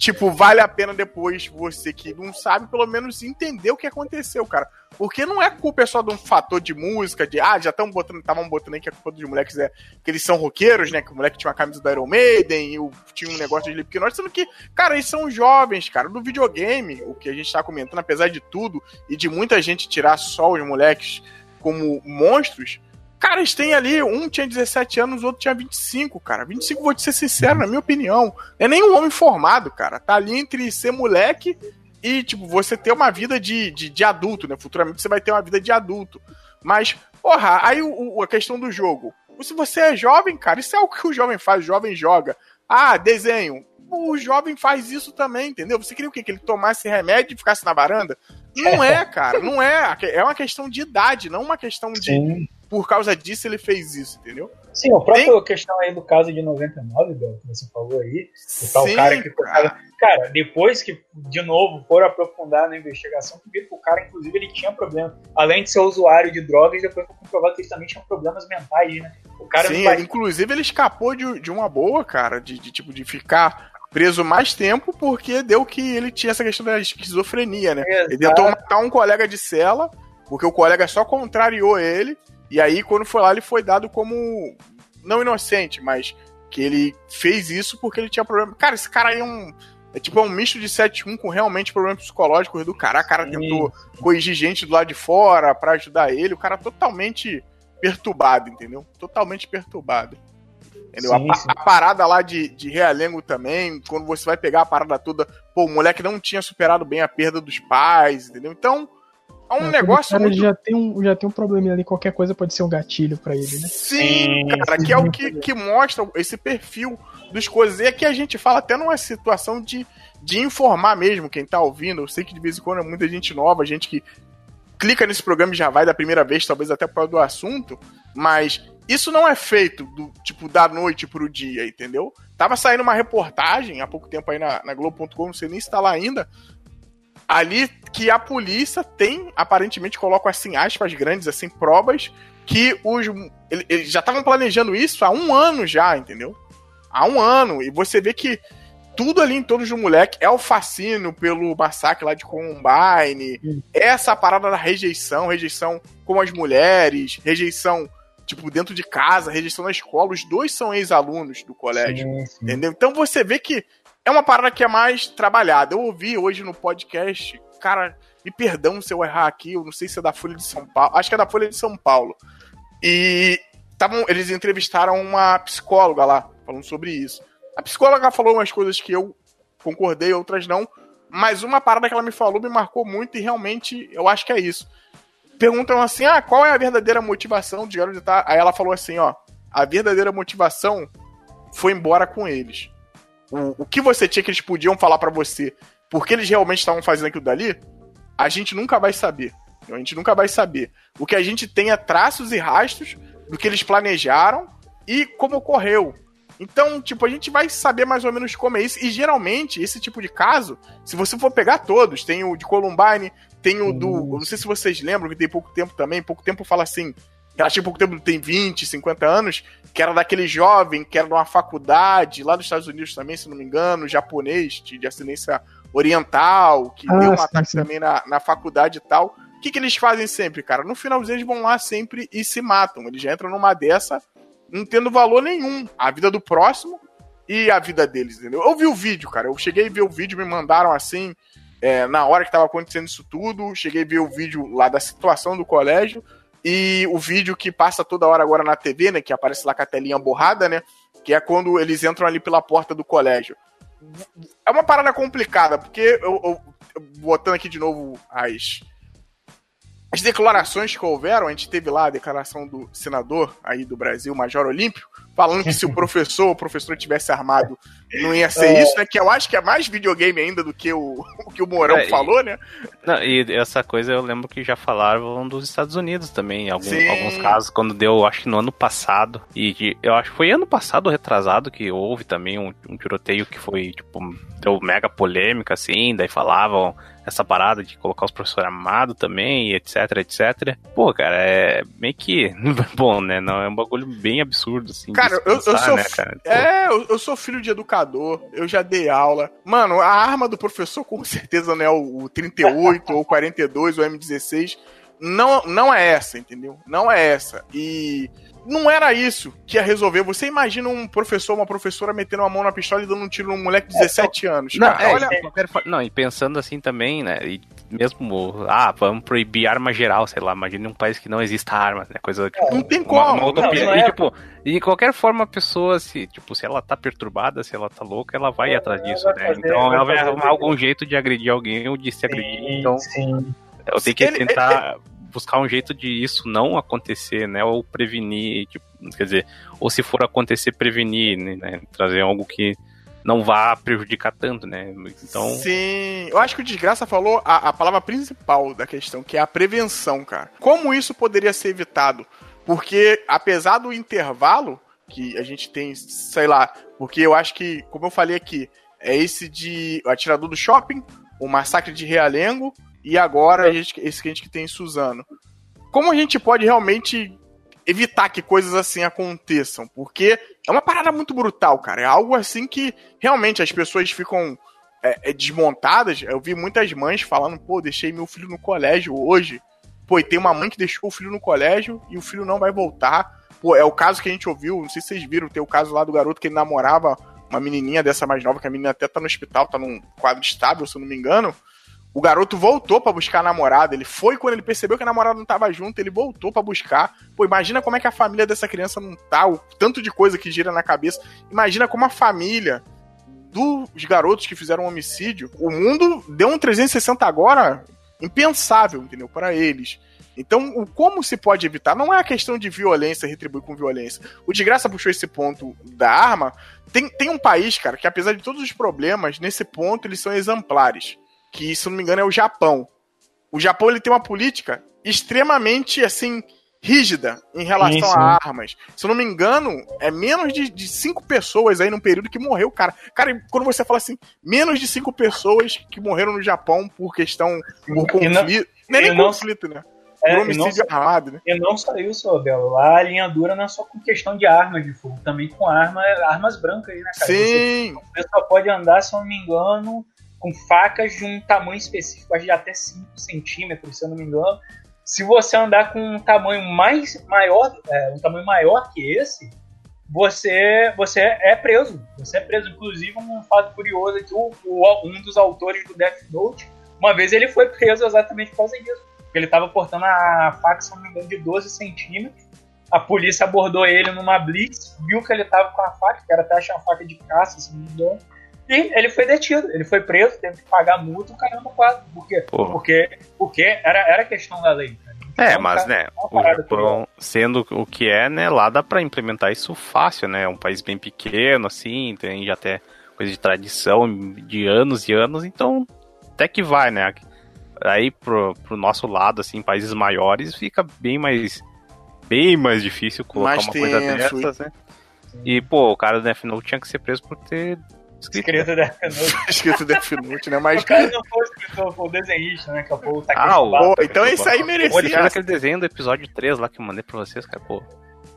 tipo, vale a pena depois você que não sabe, pelo menos entender o que aconteceu, cara. Porque não é culpa só de um fator de música, de ah, já estão botando, estavam botando aí que a culpa dos moleques é que eles são roqueiros, né? Que o moleque tinha uma camisa do Iron Maiden e o, tinha um negócio de Slipknot, sendo que, cara, eles são jovens, cara. Do videogame, o que a gente tá comentando, apesar de tudo e de muita gente tirar só os moleques como monstros, Cara, eles têm ali, um tinha 17 anos, o outro tinha 25, cara. 25, vou te ser sincero, na minha opinião. É nem um homem formado, cara. Tá ali entre ser moleque e, tipo, você ter uma vida de, de, de adulto, né? Futuramente você vai ter uma vida de adulto. Mas, porra, aí o, a questão do jogo. Se você é jovem, cara, isso é o que o jovem faz, o jovem joga. Ah, desenho. O jovem faz isso também, entendeu? Você queria o quê? Que ele tomasse remédio e ficasse na varanda? Não é, cara, não é. É uma questão de idade, não uma questão de. Sim por causa disso ele fez isso, entendeu? Sim, o próprio Tem... questão aí do caso de 99, Bel, que você falou aí, o tal Sim, cara que cara. cara, depois que de novo foram aprofundar na investigação, que viram que o cara, inclusive, ele tinha problema. Além de ser usuário de drogas, depois foi comprovado que ele também tinha problemas mentais, né? O cara Sim, inclusive ele escapou de, de uma boa, cara, de, de tipo de ficar preso mais tempo porque deu que ele tinha essa questão da esquizofrenia, né? Exato. Ele tentou matar um colega de cela, porque o colega só contrariou ele, e aí, quando foi lá, ele foi dado como. Não inocente, mas que ele fez isso porque ele tinha problema. Cara, esse cara aí é um. É tipo é um misto de 7-1 com realmente problemas psicológicos do cara. O cara tentou corrigir gente do lado de fora para ajudar ele. O cara totalmente perturbado, entendeu? Totalmente perturbado. Entendeu? Sim, a, sim. a, parada lá de, de Realengo também, quando você vai pegar a parada toda, pô, o moleque não tinha superado bem a perda dos pais, entendeu? Então, um Não, negócio cara muito já tem um já tem um probleminha ali, qualquer coisa pode ser um gatilho pra ele, né? Sim, Sim, cara, sim. que é o que, que mostra esse perfil dos coisas. E aqui a gente fala até numa situação de, de informar mesmo quem tá ouvindo. Eu sei que de vez em quando é muita gente nova, gente que clica nesse programa e já vai da primeira vez, talvez até por causa do assunto, mas isso não é feito do tipo da noite pro dia, entendeu? Tava saindo uma reportagem há pouco tempo aí na, na Globo.com, não sei nem se tá lá ainda, ali que a polícia tem, aparentemente coloco assim, aspas grandes, assim, provas que os. ele- Eles já estavam planejando isso há um ano já, entendeu? Há um ano. E você vê que tudo ali em torno do moleque é o fascínio pelo massacre lá de Columbine, é essa parada da rejeição, rejeição com as mulheres, rejeição, tipo, dentro de casa, rejeição na escola. Os dois são ex-alunos do colégio. Sim, sim. Entendeu? Então você vê que é uma parada que é mais trabalhada. Eu ouvi hoje no podcast, cara, me perdão se eu errar aqui, eu não sei se é da Folha de São Paulo, acho que é da Folha de São Paulo. E tavam, eles entrevistaram uma psicóloga lá, falando sobre isso. A psicóloga falou umas coisas que eu concordei, outras não, mas uma parada que ela me falou me marcou muito e realmente eu acho que é isso. Perguntam assim: ah, qual é a verdadeira motivação de Garoto de? Aí ela falou assim: ó, a verdadeira motivação foi embora com eles. O, o que você tinha que eles podiam falar pra você, porque eles realmente estavam fazendo aquilo dali, a gente nunca vai saber. A gente nunca vai saber. O que a gente tem é traços e rastros do que eles planejaram e como ocorreu. Então, tipo, a gente vai saber mais ou menos como é isso. E geralmente, esse tipo de caso, se você for pegar todos, tem o de Columbine, tem o do. eu Não sei se vocês lembram, que tem pouco tempo também. Pouco tempo fala assim. Tinha pouco tempo, tem 20, 50 anos, que era daquele jovem que era de uma faculdade, lá dos Estados Unidos também, se não me engano, japonês, de, de ascendência oriental, que Ah, deu um sim, ataque sim. também na, na faculdade e tal. O que, que eles fazem sempre, cara? No finalzinho eles vão lá sempre e se matam. Eles já entram numa dessa, não tendo valor nenhum. A vida do próximo e a vida deles, entendeu? Eu vi o vídeo, cara. Eu cheguei a ver o vídeo, me mandaram assim, é, na hora que tava acontecendo isso tudo. Cheguei a ver o vídeo lá da situação do colégio. E o vídeo que passa toda hora agora na TV, né? Que aparece lá com a telinha borrada, né? Que é quando eles entram ali pela porta do colégio. É uma parada complicada, porque eu, eu- botando aqui de novo as, as declarações que houveram, a gente teve lá a declaração do senador aí do Brasil, Major Olímpio, falando que se o [LAUGHS] professor ou o professor tivesse armado, não ia ser É. isso, né? Que eu acho que é mais videogame ainda do que o, [LAUGHS] o que o Mourão É, e- falou, né? Não, e essa coisa eu lembro que já falaram dos Estados Unidos também, em algum- alguns casos, quando deu, acho que no ano passado, e que- eu acho que foi ano passado ou retrasado que houve também um, um tiroteio que foi, tipo, deu mega polêmica, assim, daí falavam essa parada de colocar os professores armados também, etc, etc. Pô, cara, é meio que, [LAUGHS] bom, né, não, é um bagulho bem absurdo, assim, Cara, eu, eu sou. né, cara? É, eu, eu sou filho de educador, eu já dei aula. Mano, a arma do professor com certeza não é o, o 38 ou o 42 ou o M16. Não, não é essa, entendeu? Não é essa. E não era isso que ia resolver. Você imagina um professor, uma professora metendo a mão na pistola e dando um tiro num moleque de 17 anos. Não, cara. é, olha, forma- não, e pensando assim também, né? E mesmo, ah, vamos proibir arma geral, sei lá, imagine um país que não exista arma, né? Coisa tipo, Não tem uma, como. uma utopia. Não, não e, é. tipo, e de qualquer forma a pessoa, se, tipo, se ela tá perturbada, se ela tá louca, ela vai É, atrás disso, vai né? fazer- então ela vai arrumar algum jeito de agredir alguém ou de se agredir. Então sim. eu tenho que Ele- tentar buscar um jeito de isso não acontecer, né? Ou prevenir, tipo, quer dizer, ou se for acontecer, prevenir, né? Trazer algo que não vá prejudicar tanto, né? Então, Sim, eu acho que o Desgraça falou a, a palavra principal da questão, que é a prevenção, cara. Como isso poderia ser evitado? Porque, apesar do intervalo que a gente tem, sei lá, porque eu acho que, como eu falei aqui, é esse de o atirador do shopping, o massacre de Realengo e agora a gente- esse que a gente que tem em Suzano. Como a gente pode realmente evitar que coisas assim aconteçam? Porque é uma parada muito brutal, cara. É algo assim que realmente as pessoas ficam é, é, desmontadas. Eu vi muitas mães falando, pô, deixei meu filho no colégio hoje. Pô, e tem uma mãe que deixou o filho no colégio e o filho não vai voltar. Pô, é o caso que a gente ouviu, não sei se vocês viram, tem o caso lá do garoto que ele namorava uma menininha dessa mais nova, que a menina até tá no hospital, tá num quadro estável, se eu não me engano. O garoto voltou pra buscar a namorada. Ele foi quando ele percebeu que a namorada não tava junto, ele voltou pra buscar. Pô, imagina como é que a família dessa criança não tá, o tanto de coisa que gira na cabeça. Imagina como a família dos garotos que fizeram um homicídio. O mundo deu um 360 agora impensável, entendeu? Para eles. Então, o como se pode evitar não é a questão de violência, retribuir com violência. O de graça puxou esse ponto da arma. Tem, tem um país, cara, que apesar de todos os problemas, nesse ponto eles são exemplares. Que, se não me engano, é o Japão. O Japão ele tem uma política extremamente, assim, rígida em relação sim. a armas. Se eu não me engano, é menos de, de cinco pessoas aí num período que morreu, cara. Cara, quando você fala assim, menos de cinco pessoas que morreram no Japão por questão, por conflito. Não, não é nem conflito, né? É, por homicídio não, armado, né? E não só isso, Belo. Lá a linha dura não é só com questão de armas de fogo, também com arma, armas brancas, né, cara? Sim! Você, você só pode andar, se eu não me engano, com facas de um tamanho específico, acho de até 5 centímetros, se eu não me engano. Se você andar com um tamanho mais maior, é, um tamanho maior que esse, você, você é preso. Você é preso. Inclusive, um fato curioso é que o, o, um dos autores do Death Note, uma vez ele foi preso exatamente por causa disso. Ele estava portando a faca, se não me engano, de 12 centímetros. A polícia abordou ele numa blitz, viu que ele estava com a faca, que era até achar uma faca de caça, se não me engano e ele foi detido, ele foi preso, teve que pagar multa, o caramba quatro. Por quê? Porque, porque era, era questão da lei. É, mas, né, o Japão, sendo o que é, né, lá dá pra implementar isso fácil, né, é um país bem pequeno, assim, tem já até coisa de tradição de anos e anos, então até que vai, né, aí pro, pro nosso lado, assim, países maiores, fica bem mais, bem mais difícil colocar mais uma tenso, coisa dessas, né, e, pô, o cara do Death Note tinha que ser preso por ter Escrito Death Note. [LAUGHS] escrito Death Note, né? Mas... O cara não foi escritor, foi o desenhista, né? Que é o Ah, o... então esse aí merecia. Pô, deixa aquele desenho do episódio 3 lá que eu mandei pra vocês, cara, pô.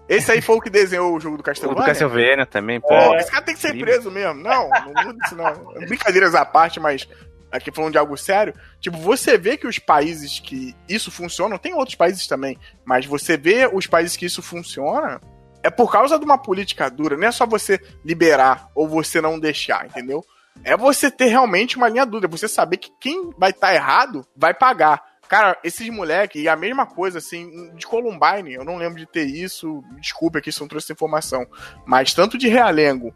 Esse aí foi o que desenhou o jogo do Castlevania? O do Castlevania também, pô. É, esse cara tem que ser preso mesmo. Não, não muda isso não. Brincadeiras à parte, mas aqui falando de algo sério, tipo, você vê que os países que isso funciona, tem outros países também, mas você vê os países que isso funciona, é por causa de uma política dura, não é só você liberar ou você não deixar, entendeu? É você ter realmente uma linha dura, você saber que quem vai estar tá errado vai pagar. Cara, esses moleques, e a mesma coisa, assim, de Columbine, eu não lembro de ter isso, desculpe aqui se eu não trouxe essa informação, mas tanto de Realengo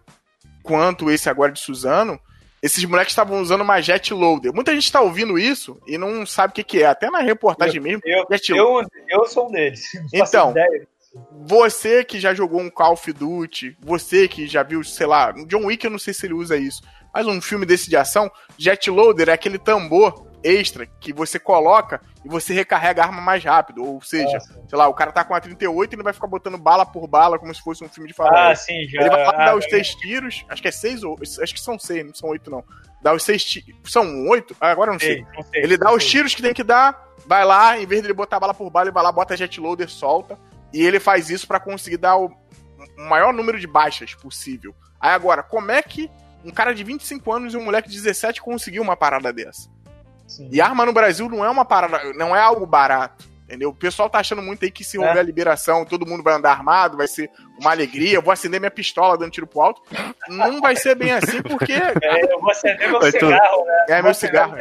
quanto esse agora de Suzano, esses moleques estavam usando uma jet loader. Muita gente está ouvindo isso e não sabe o que, que é. Até na reportagem eu, mesmo. Eu, eu, eu, sou um deles. [LAUGHS] Então, você que já jogou um Call of Duty, você que já viu, sei lá, John Wick, eu não sei se ele usa isso, mas um filme desse de ação, Jet Loader é aquele tambor extra que você coloca e você recarrega a arma mais rápido. Ou seja, Nossa. sei lá, o cara tá com a 38 e ele vai ficar botando bala por bala como se fosse um filme de faroeste. Ah, sim, já. Ele vai ah, dar os seis tiros, acho que é seis ou. Acho que são seis, não são oito, não. Dá os seis tiros. São oito? Ah, agora eu não sei. sei. sei ele dá os tiros que tem que dar, vai lá, em vez de ele botar bala por bala, ele vai lá, bota jet loader, solta. E ele faz isso para conseguir dar o maior número de baixas possível. Aí agora, como é que um cara de 25 anos e um moleque de 17 conseguiu uma parada dessa? Sim. E arma no Brasil não é uma parada, não é algo barato. Entendeu? O pessoal tá achando muito aí que se houver é. liberação, todo mundo vai andar armado, vai ser uma alegria, eu vou acender minha pistola dando tiro pro alto. Não vai ser bem assim, porque. [LAUGHS] É, eu vou acender meu vai cigarro, né? É, meu cigarro.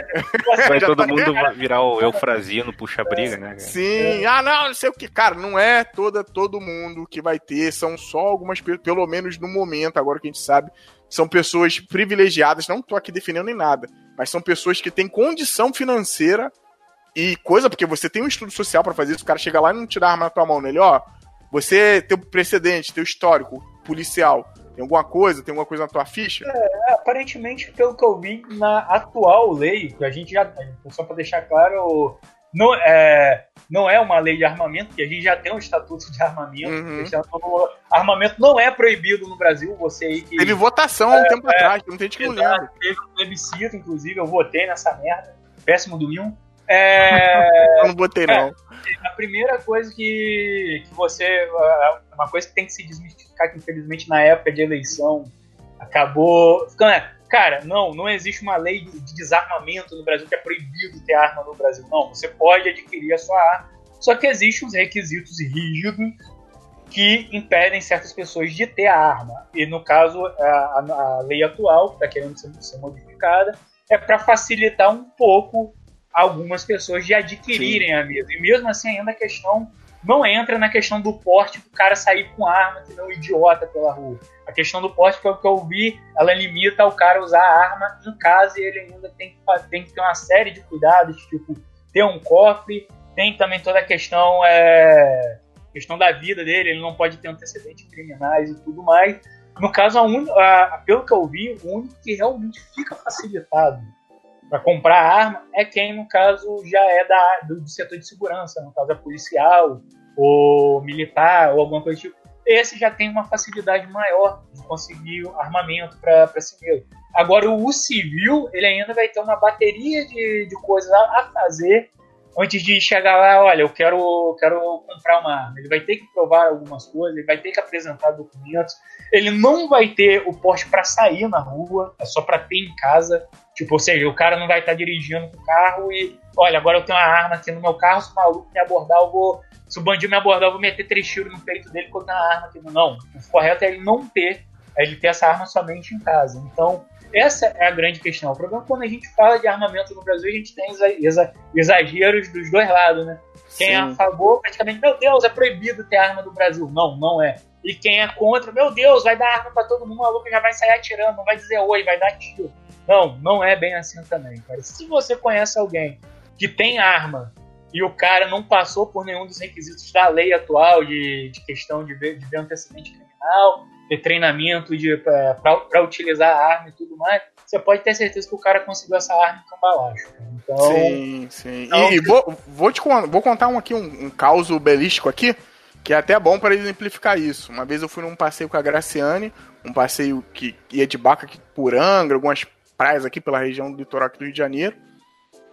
Vai todo mundo virar o eufrasino, puxa-briga, né? Sim, ah, não, não sei o que. Cara, não é toda, todo mundo que vai ter, são só algumas, pelo menos no momento, agora que a gente sabe, são pessoas privilegiadas, não tô aqui defendendo nem nada, mas são pessoas que têm condição financeira e coisa, porque você tem um estudo social para fazer isso, o cara chega lá e não te dá a arma na tua mão nele, ó. Você tem o precedente, tem o histórico policial. Tem alguma coisa? Tem alguma coisa na tua ficha? É, aparentemente, pelo que eu vi na atual lei, que a gente já. Só para deixar claro, não é, não é uma lei de armamento, que a gente já tem um estatuto de armamento. Uhum. Armamento não é proibido no Brasil. Você aí que. Teve votação há um é, tempo é, atrás, não tem gente que não lembra. Teve um plebiscito, inclusive, eu votei nessa merda. Péssimo domingo. É... [LAUGHS] Eu não botei, não. É, a primeira coisa que, que você. Uma coisa que tem que se desmistificar, que infelizmente na época de eleição acabou. É, cara, não, não existe uma lei de desarmamento no Brasil que é proibido ter arma no Brasil. Não, você pode adquirir a sua arma, só que existem os requisitos rígidos que impedem certas pessoas de ter a arma. E no caso, a, a lei atual, que está querendo ser, ser modificada, é para facilitar um pouco algumas pessoas de adquirirem Sim. a mesa. E mesmo assim, ainda a questão não entra na questão do porte do cara sair com arma, que não é um idiota pela rua. A questão do porte, pelo que eu vi, ela limita o cara a usar a arma em casa e ele ainda tem que, tem que ter uma série de cuidados, tipo, ter um cofre, tem também toda a questão, é, questão da vida dele, ele não pode ter antecedentes criminais e tudo mais. No caso, a un... a, pelo que eu vi, o único que realmente fica facilitado para comprar arma é quem, no caso, já é da, do, setor de segurança, no caso é policial, ou militar, ou alguma coisa do tipo. Esse já tem uma facilidade maior de conseguir armamento para si mesmo. Agora, o civil, ele ainda vai ter uma bateria de, de coisas a, a fazer antes de chegar lá, olha, eu quero, quero comprar uma arma. Ele vai ter que provar algumas coisas, ele vai ter que apresentar documentos. Ele não vai ter o porte para sair na rua, é só para ter em casa. Tipo, ou seja, o cara não vai estar tá dirigindo com o carro e, olha, agora eu tenho uma arma aqui no meu carro, se o maluco me abordar, eu vou. Se o bandido me abordar, eu vou meter três tiros no peito dele com a arma aqui. Não. O correto é ele não ter, é ele ter essa arma somente em casa. Então, essa é a grande questão. O problema é quando a gente fala de armamento no Brasil, a gente tem exageros dos dois lados, né? Quem é a favor, praticamente, meu Deus, é proibido ter arma no Brasil. Não, não é. E quem é contra, meu Deus, vai dar arma para todo mundo, o maluco já vai sair atirando, não vai dizer oi, vai dar tiro. Não, não é bem assim também, cara. Se você conhece alguém que tem arma e o cara não passou por nenhum dos requisitos da lei atual de, de questão de ver, de ver antecedente criminal, ter treinamento para utilizar a arma e tudo mais, você pode ter certeza que o cara conseguiu essa arma em cambalacho. Então, sim, sim. Então, e, e vou, vou, te, vou contar um aqui, um, um caos belístico aqui, que é até bom para exemplificar isso. Uma vez eu fui num passeio com a Graciane, um passeio que ia de Baca por Angra, algumas praias aqui pela região do litoral do Rio de Janeiro.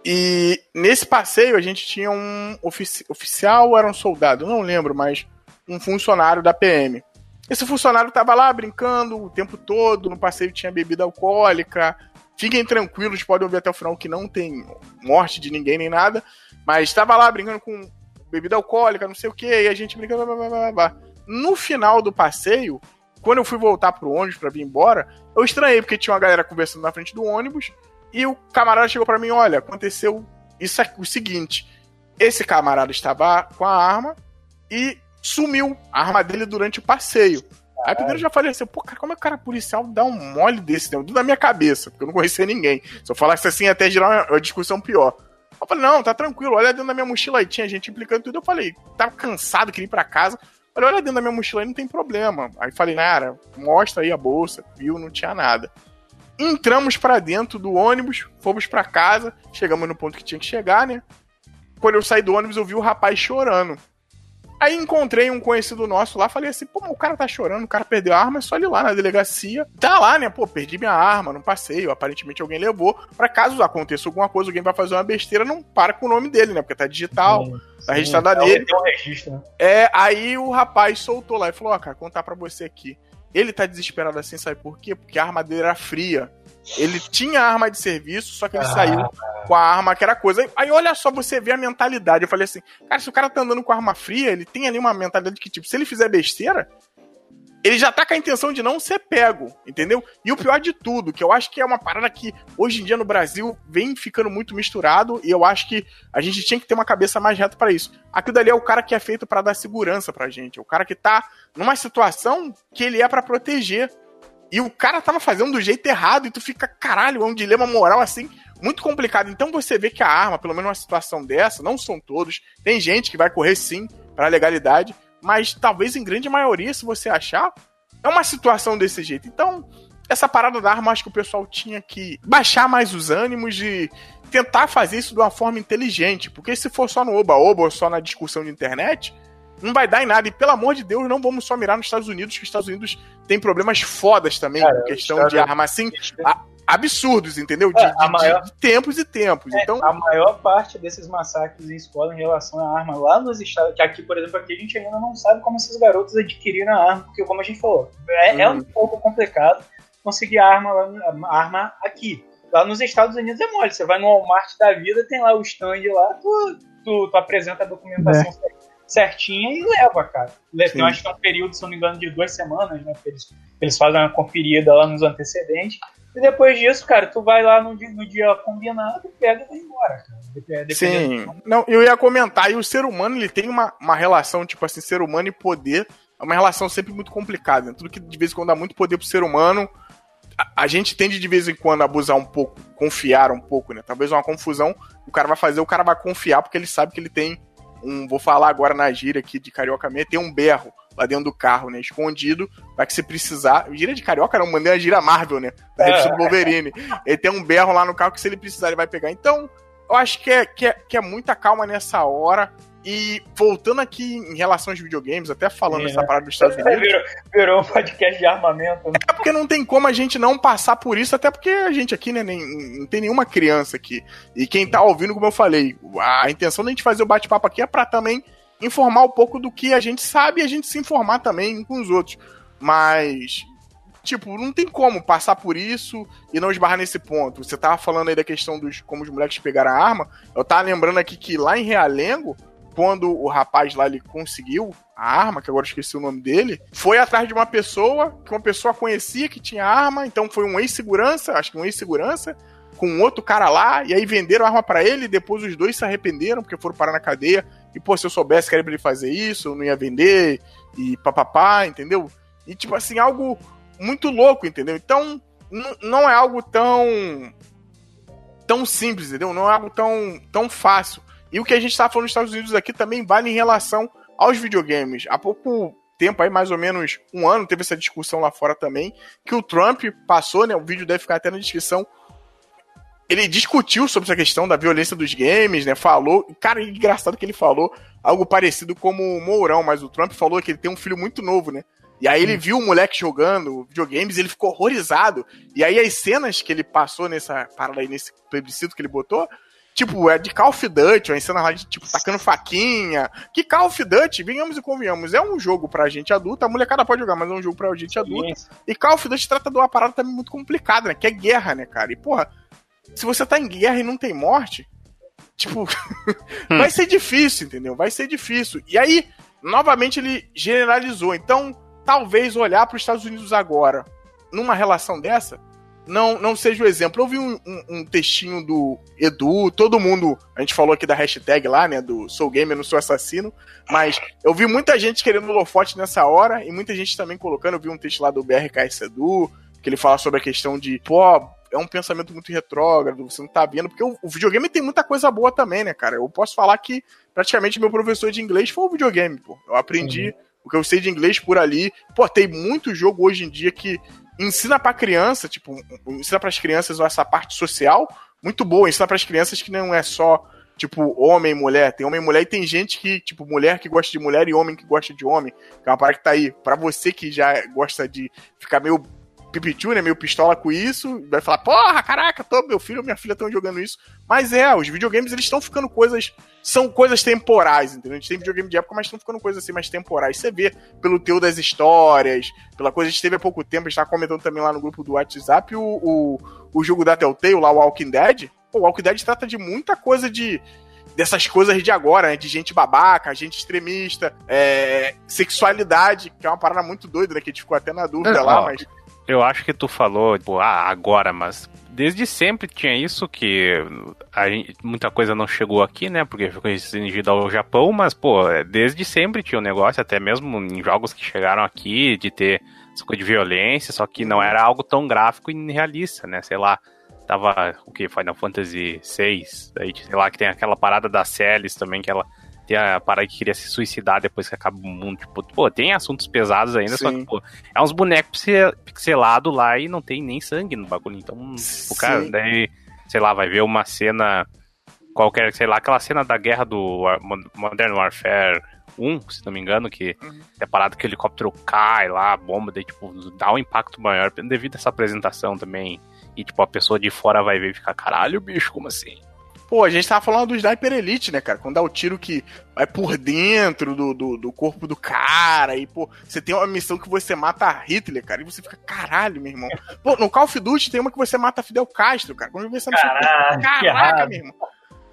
E nesse passeio a gente tinha um ofici oficial era um soldado, não lembro, mas um funcionário da PM. Esse funcionário tava lá brincando o tempo todo, no passeio tinha bebida alcoólica. Fiquem tranquilos, podem ouvir até o final que não tem morte de ninguém nem nada. Mas estava lá brincando com bebida alcoólica, não sei o que, e a gente brincando. Blá, blá, blá, blá. No final do passeio, quando eu fui voltar pro ônibus para vir embora, eu estranhei, porque tinha uma galera conversando na frente do ônibus, e o camarada chegou para mim: olha, aconteceu isso aqui, o seguinte. Esse camarada estava com a arma e sumiu a arma dele durante o passeio. Aí primeiro eu já falei assim, pô, cara, como é que o cara policial dá um mole desse dentro da minha cabeça? Porque eu não conhecia ninguém. Se eu falasse assim, até gerar uma, uma discussão pior. Eu falei, não, tá tranquilo, olha dentro da minha mochila aí. Tinha gente implicando tudo. Eu falei, tava cansado, queria ir pra casa. Falei, olha dentro da minha mochila aí, não tem problema. Aí falei, cara, mostra aí a bolsa. Viu, não tinha nada. Entramos para dentro do ônibus, fomos para casa, chegamos no ponto que tinha que chegar, né? Quando eu saí do ônibus, eu vi o rapaz chorando. Aí encontrei um conhecido nosso lá, falei assim, pô, o cara tá chorando, o cara perdeu a arma, é só ir lá na delegacia. Tá lá, né? Pô, perdi minha arma, não passei, aparentemente alguém levou. Pra caso aconteça alguma coisa, alguém vai fazer uma besteira, não para com o nome dele, né? Porque tá digital, sim, tá registrado é nele. Tem um registro, né? É, aí o rapaz soltou lá e falou, ó, oh, cara, contar pra você aqui. Ele tá desesperado assim, sabe por quê? Porque a arma dele era fria. Ele tinha arma de serviço, só que ele ah. saiu com a arma que era coisa. Aí, olha só, você vê a mentalidade. Eu falei assim, cara, se o cara tá andando com arma fria, ele tem ali uma mentalidade que, tipo, se ele fizer besteira, ele já tá com a intenção de não ser pego, entendeu? E o pior de tudo, que eu acho que é uma parada que hoje em dia no Brasil vem ficando muito misturado e eu acho que a gente tinha que ter uma cabeça mais reta para isso. Aquilo dali é o cara que é feito para dar segurança pra gente, é o cara que tá numa situação que ele é para proteger. E o cara tava fazendo do jeito errado e tu fica, caralho, é um dilema moral assim muito complicado. Então você vê que a arma, pelo menos numa situação dessa, não são todos, tem gente que vai correr sim para legalidade, mas talvez em grande maioria, se você achar, é uma situação desse jeito. Então, essa parada da arma, acho que o pessoal tinha que baixar mais os ânimos de tentar fazer isso de uma forma inteligente, porque se for só no oba-oba ou só na discussão de internet, não vai dar em nada. E pelo amor de Deus, não vamos só mirar nos Estados Unidos, que os Estados Unidos tem problemas fodas também Cara, com questão de arma. Assim, a, absurdos, entendeu? De, é, de, maior... de, tempos e tempos. É, então... A maior parte desses massacres em escola em relação à arma lá nos estados, que aqui, por exemplo, aqui a gente ainda não sabe como esses garotos adquiriram a arma, porque como a gente falou, é, hum. é um uhum. pouco complicado conseguir a arma, a arma aqui. Lá nos Estados Unidos é mole, você vai no Walmart da vida, tem lá o stand lá, tu, tu, tu apresenta a documentação é. Certinha e leva, cara. Eu acho que é um período, se não me engano, de duas semanas, né? Eles, eles fazem uma conferida lá nos antecedentes e depois disso, cara, tu vai lá no dia, no dia combinado, pega e vai embora, cara. Sim. Não, eu ia comentar, e o ser humano, ele tem uma, uma relação, tipo assim, ser humano e poder, é uma relação sempre muito complicada. Né? Tudo que de vez em quando dá muito poder pro ser humano, a, a, gente tende de vez em quando a abusar um pouco, confiar um pouco, né? Talvez uma confusão, o cara vai fazer, o cara vai confiar porque ele sabe que ele tem um, vou falar agora na gíria aqui de Carioca Meia, tem um berro lá dentro do carro, né? Escondido, para que se precisar. Gíria de carioca, não, mandei a gíria Marvel, né? Da revista do Wolverine. Ele tem um berro lá no carro que se ele precisar, ele vai pegar. Então, eu acho que é, que é, que é muita calma nessa hora. E voltando aqui em relação aos videogames, até falando é. essa parada dos Estados Unidos. Virou, virou um podcast de armamento. Né? É porque não tem como a gente não passar por isso, até porque a gente aqui, né, nem, não tem nenhuma criança aqui. E quem tá ouvindo, como eu falei, a intenção da gente fazer o bate-papo aqui é pra também informar um pouco do que a gente sabe e a gente se informar também com os outros. Mas, tipo, não tem como passar por isso e não esbarrar nesse ponto. Você tava falando aí da questão dos como os moleques pegaram a arma. Eu tava lembrando aqui que lá em Realengo, quando o rapaz lá ele conseguiu a arma, que agora esqueci o nome dele, foi atrás de uma pessoa que uma pessoa conhecia que tinha arma, então foi um ex-segurança, acho que um ex-segurança, com um outro cara lá, e aí venderam a arma para ele, depois os dois se arrependeram porque foram parar na cadeia. E, pô, se eu soubesse que era pra ele fazer isso, eu não ia vender, e papapá, entendeu? E, tipo assim, algo muito louco, entendeu? Então, não é algo tão. tão simples, entendeu? Não é algo tão, tão fácil. E o que a gente tá falando nos Estados Unidos aqui também vale em relação aos videogames. Há pouco tempo aí, mais ou menos um ano, teve essa discussão lá fora também, que o Trump passou, né? O vídeo deve ficar até na descrição ele discutiu sobre essa questão da violência dos games, né? Falou. Cara, engraçado que ele falou algo parecido como o Mourão, mas o Trump falou que ele tem um filho muito novo, né? E aí ele viu o moleque jogando videogames e ele ficou horrorizado. E aí as cenas que ele passou nessa parada aí, nesse plebiscito que ele botou, tipo, é de Call of Duty, uma cena lá de, tipo, tacando faquinha. Que Call of Duty, venhamos e convenhamos, é um jogo pra gente adulta, a molecada pode jogar, mas é um jogo pra gente adulta. E Call of Duty trata de uma parada também muito complicada, né? Que é guerra, né, cara? E, porra, se você tá em guerra e não tem morte, tipo, [LAUGHS] vai ser difícil, entendeu? Vai ser difícil. E aí, novamente, ele generalizou. Então, talvez olhar para os Estados Unidos agora, numa relação dessa, não, não seja o exemplo. Eu vi um, um, um, textinho do Edu, todo mundo, a gente falou aqui da hashtag lá, né, do Sou Gamer, não sou assassino, mas eu vi muita gente querendo holofote nessa hora e muita gente também colocando, eu vi um texto lá do BRKS Edu, que ele fala sobre a questão de, pô, é um pensamento muito retrógrado, você não tá vendo, porque o, o, videogame tem muita coisa boa também, né, cara? Eu posso falar que praticamente meu professor de inglês foi o videogame, pô. Eu aprendi uhum. o que eu sei de inglês por ali. Pô, tem muito jogo hoje em dia que ensina pra criança, tipo, ensina pras crianças essa parte social muito boa, ensina pras crianças que não é só tipo, homem e mulher. Tem homem e mulher e tem gente que, tipo, mulher que gosta de mulher e homem que gosta de homem. Que é uma parada que tá aí. Pra você que já gosta de ficar meio Pipichu, né, meio pistola com isso, vai falar, porra, caraca, tô, meu filho e minha filha estão jogando isso. Mas é, os videogames, eles estão ficando coisas, são coisas temporais, entendeu? A gente tem videogame de época, mas estão ficando coisas assim mais temporais. Você vê pelo teu das histórias, pela coisa que teve há pouco tempo, a gente tava comentando também lá no grupo do WhatsApp, o, o, o jogo da Telltale, lá, o Walking Dead. Pô, o Walking Dead trata de muita coisa de dessas coisas de agora, né? De gente babaca, gente extremista, é, sexualidade, que é uma parada muito doida, né? Que a gente ficou até na dúvida é, lá, ó, mas. Eu acho que tu falou, tipo, ah, agora, mas desde sempre tinha isso que gente, muita coisa não chegou aqui, né? Porque ficou restringido ao Japão, mas, pô, desde sempre tinha um negócio, até mesmo em jogos que chegaram aqui, de ter essa coisa de violência, só que não era algo tão gráfico e realista, né? Sei lá, tava o que? Final Fantasy VI, sei lá, que tem aquela parada da Celis também, que ela tem a parada que queria se suicidar depois que acaba o mundo. Tipo, pô, tem assuntos pesados ainda, Sim. só que, pô, é uns bonecos pixelados lá e não tem nem sangue no bagulho. Então, o cara, daí, sei lá, vai ver uma cena qualquer, sei lá, aquela cena da guerra do Modern Warfare 1, se não me engano, que uhum. é parada que o helicóptero cai lá, a bomba, daí, tipo, dá um impacto maior devido a essa apresentação também. E, tipo, a pessoa de fora vai ver e ficar, caralho, bicho, como assim? Pô, a gente tava falando do Sniper Elite, né, cara? Quando dá o tiro que vai por dentro do, do, do, corpo do cara, e, pô, você tem uma missão que você mata Hitler, cara, e você fica, caralho, meu irmão. Pô, no Call of Duty tem uma que você mata Fidel Castro, cara. Quando eu vi essa missão, caraca, caraca meu irmão.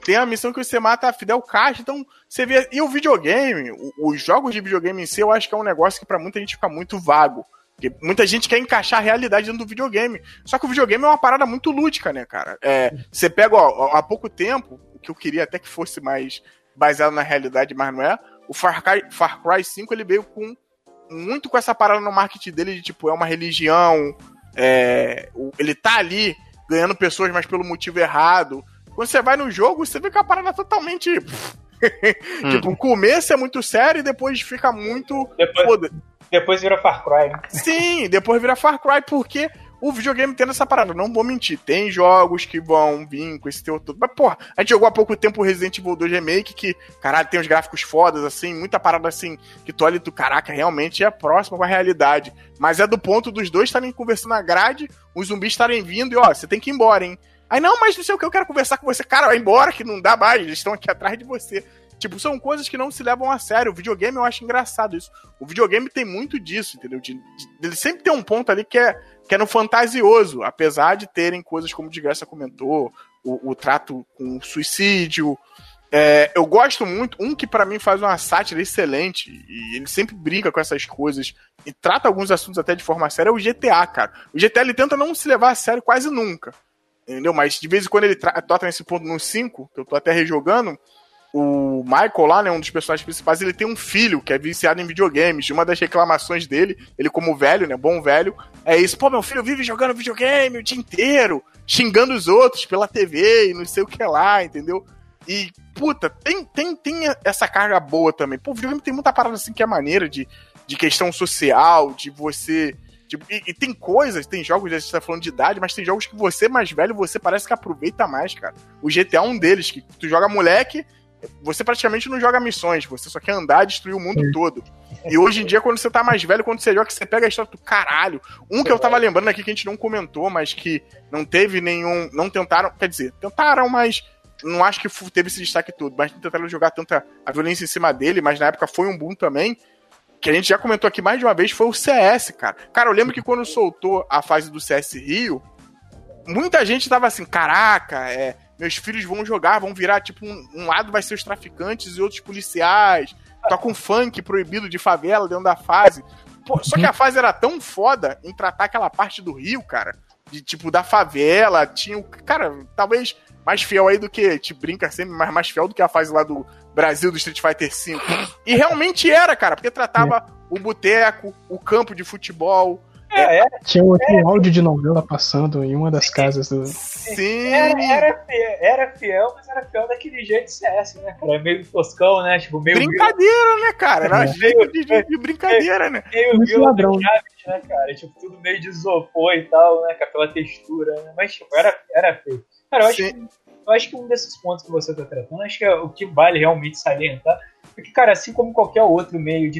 Tem a missão que você mata Fidel Castro, então você vê. E o videogame, os jogos de videogame em si, eu acho que é um negócio que para muita gente fica muito vago. Porque muita gente quer encaixar a realidade dentro do videogame. Só que o videogame é uma parada muito lúdica, né, cara? É, você pega, ó, há pouco tempo, o que eu queria até que fosse mais baseado na realidade, mas não é. O Far Cry, Far Cry 5 ele veio com muito com essa parada no marketing dele de tipo, é uma religião, é, ele tá ali ganhando pessoas, mas pelo motivo errado. Quando você vai no jogo, você vê que a parada é totalmente. [LAUGHS] tipo, o começo é muito sério e depois fica muito. Depois, depois vira Far Cry. Né? Sim, depois vira Far Cry, porque o videogame tendo essa parada. Não vou mentir, tem jogos que vão vir com esse teu todo. Mas, porra, a gente jogou há pouco tempo o Resident Evil 2 Remake, que, caralho, tem uns gráficos fodas, assim, muita parada assim, que tu olha do caraca, realmente é próximo com a realidade. Mas é do ponto dos dois estarem conversando na grade, os zumbis estarem vindo e, ó, você tem que ir embora, hein? Aí, não, mas não sei o que, eu quero conversar com você. Cara, vai embora, que não dá mais, eles estão aqui atrás de você. Tipo, são coisas que não se levam a sério. O videogame eu acho engraçado isso. O videogame tem muito disso, entendeu? De, de, ele sempre tem um ponto ali que é que é no fantasioso, apesar de terem coisas como o Digassa comentou, o, o, trato com o suicídio. É, eu gosto muito, um que para mim faz uma sátira excelente, e ele sempre brinca com essas coisas e trata alguns assuntos até de forma séria, é o GTA, cara. O GTA ele tenta não se levar a sério quase nunca. Entendeu? Mas de vez em quando ele toca nesse ponto no 5, que eu tô até rejogando, o Michael lá, né, um dos personagens principais, ele tem um filho que é viciado em videogames. Uma das reclamações dele, ele como velho, né, bom velho, é isso. Pô, meu filho vive jogando videogame o dia inteiro, xingando os outros pela TV e não sei o que lá, entendeu? E, puta, tem, tem, tem essa carga boa também. Pô, o videogame tem muita parada assim que é maneira de, de questão social, de você... Tipo, e, e, tem coisas, tem jogos, a gente tá falando de idade, mas tem jogos que você mais velho, você parece que aproveita mais, cara. O GTA é um deles, que tu joga moleque, você praticamente não joga missões, você só quer andar e destruir o mundo todo. E hoje em dia, quando você tá mais velho, quando você joga, você pega a história do caralho. Um que eu tava lembrando aqui que a gente não comentou, mas que não teve nenhum. Não tentaram. Quer dizer, tentaram, mas não acho que teve esse destaque todo. Mas não tentaram jogar tanta a violência em cima dele, mas na época foi um boom também. Que a gente já comentou aqui mais de uma vez, foi o CS, cara. Cara, eu lembro que quando soltou a fase do CS Rio, muita gente tava assim, caraca, é meus filhos vão jogar, vão virar, tipo, um, um lado vai ser os traficantes e outros policiais. Toca um funk proibido de favela dentro da fase. Pô, só que a fase era tão foda em tratar aquela parte do Rio, cara. De tipo, da favela. Tinha o. Cara, talvez mais fiel aí do que. Te brinca sempre, mas mais fiel do que a fase lá do Brasil do Street Fighter V. E realmente era, cara, porque tratava é. o boteco, o campo de futebol, é, é, Tinha um, um áudio de novela passando em uma das casas do. Sim! Era, era, fiel, era fiel, mas era fiel daquele jeito de CS, né, cara? Meio toscão, né? Tipo, meio. Brincadeira, né, cara? Era é. jeito de, de, de, brincadeira, né? Meio meio ladrão. né, cara? Tipo, tudo meio de isopor e tal, né? Pela textura, né? Mas, tipo, era, era feio. Cara, eu acho, que, eu acho que um desses pontos que você tá tratando, acho que é o que vale realmente salientar. Porque, cara, assim como qualquer outro meio de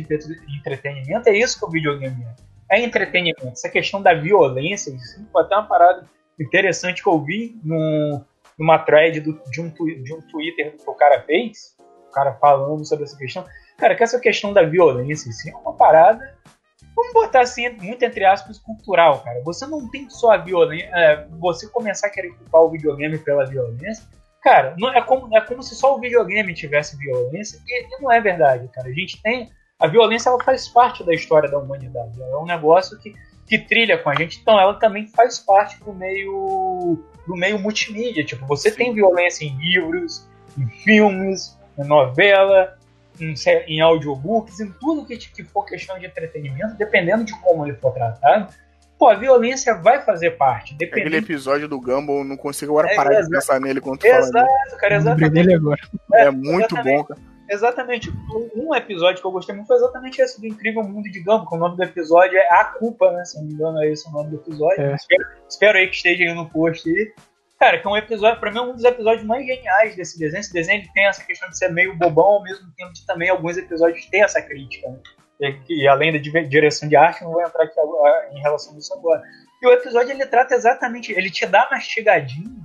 entretenimento, é isso que o videogame é é entretenimento. Essa questão da violência, assim, foi até uma parada interessante que eu vi no, numa thread do, de, um, de um Twitter que o cara fez, o cara falando sobre essa questão. Cara, que essa questão da violência assim, é uma parada, vamos botar assim, muito entre aspas, cultural, cara. Você não tem só a violência, é, você começar a querer culpar o videogame pela violência, cara, não, é, como, é como se só o videogame tivesse violência, e, e não é verdade, cara. A gente tem a violência ela faz parte da história da humanidade. Ela é um negócio que, que trilha com a gente, então ela também faz parte do meio do meio multimídia. Tipo, você Sim. tem violência em livros, em filmes, em novela, em, em audiobooks, em tudo que, que for questão de entretenimento, dependendo de como ele for tratado. Pô, a violência vai fazer parte. Dependendo... Aquele episódio do Gumball, não consigo agora é, parar é, de pensar nele quando tu Exato, fala. cara, exatamente. agora. É, é muito bom, cara. Exatamente. Um episódio que eu gostei muito foi exatamente esse do Incrível Mundo de Gumball, que o nome do episódio é A Culpa, né? Se não me engano, é esse o nome do episódio. É. Espero, espero, aí que esteja aí no post aí. Cara, que é um episódio, pra mim, é um dos episódios mais geniais desse desenho. Esse desenho tem essa questão de ser meio bobão, ao mesmo tempo de também alguns episódios ter essa crítica, né? E, além da direção de arte, não vou entrar aqui agora, em relação a isso agora. E o episódio ele trata exatamente, ele te dá mastigadinho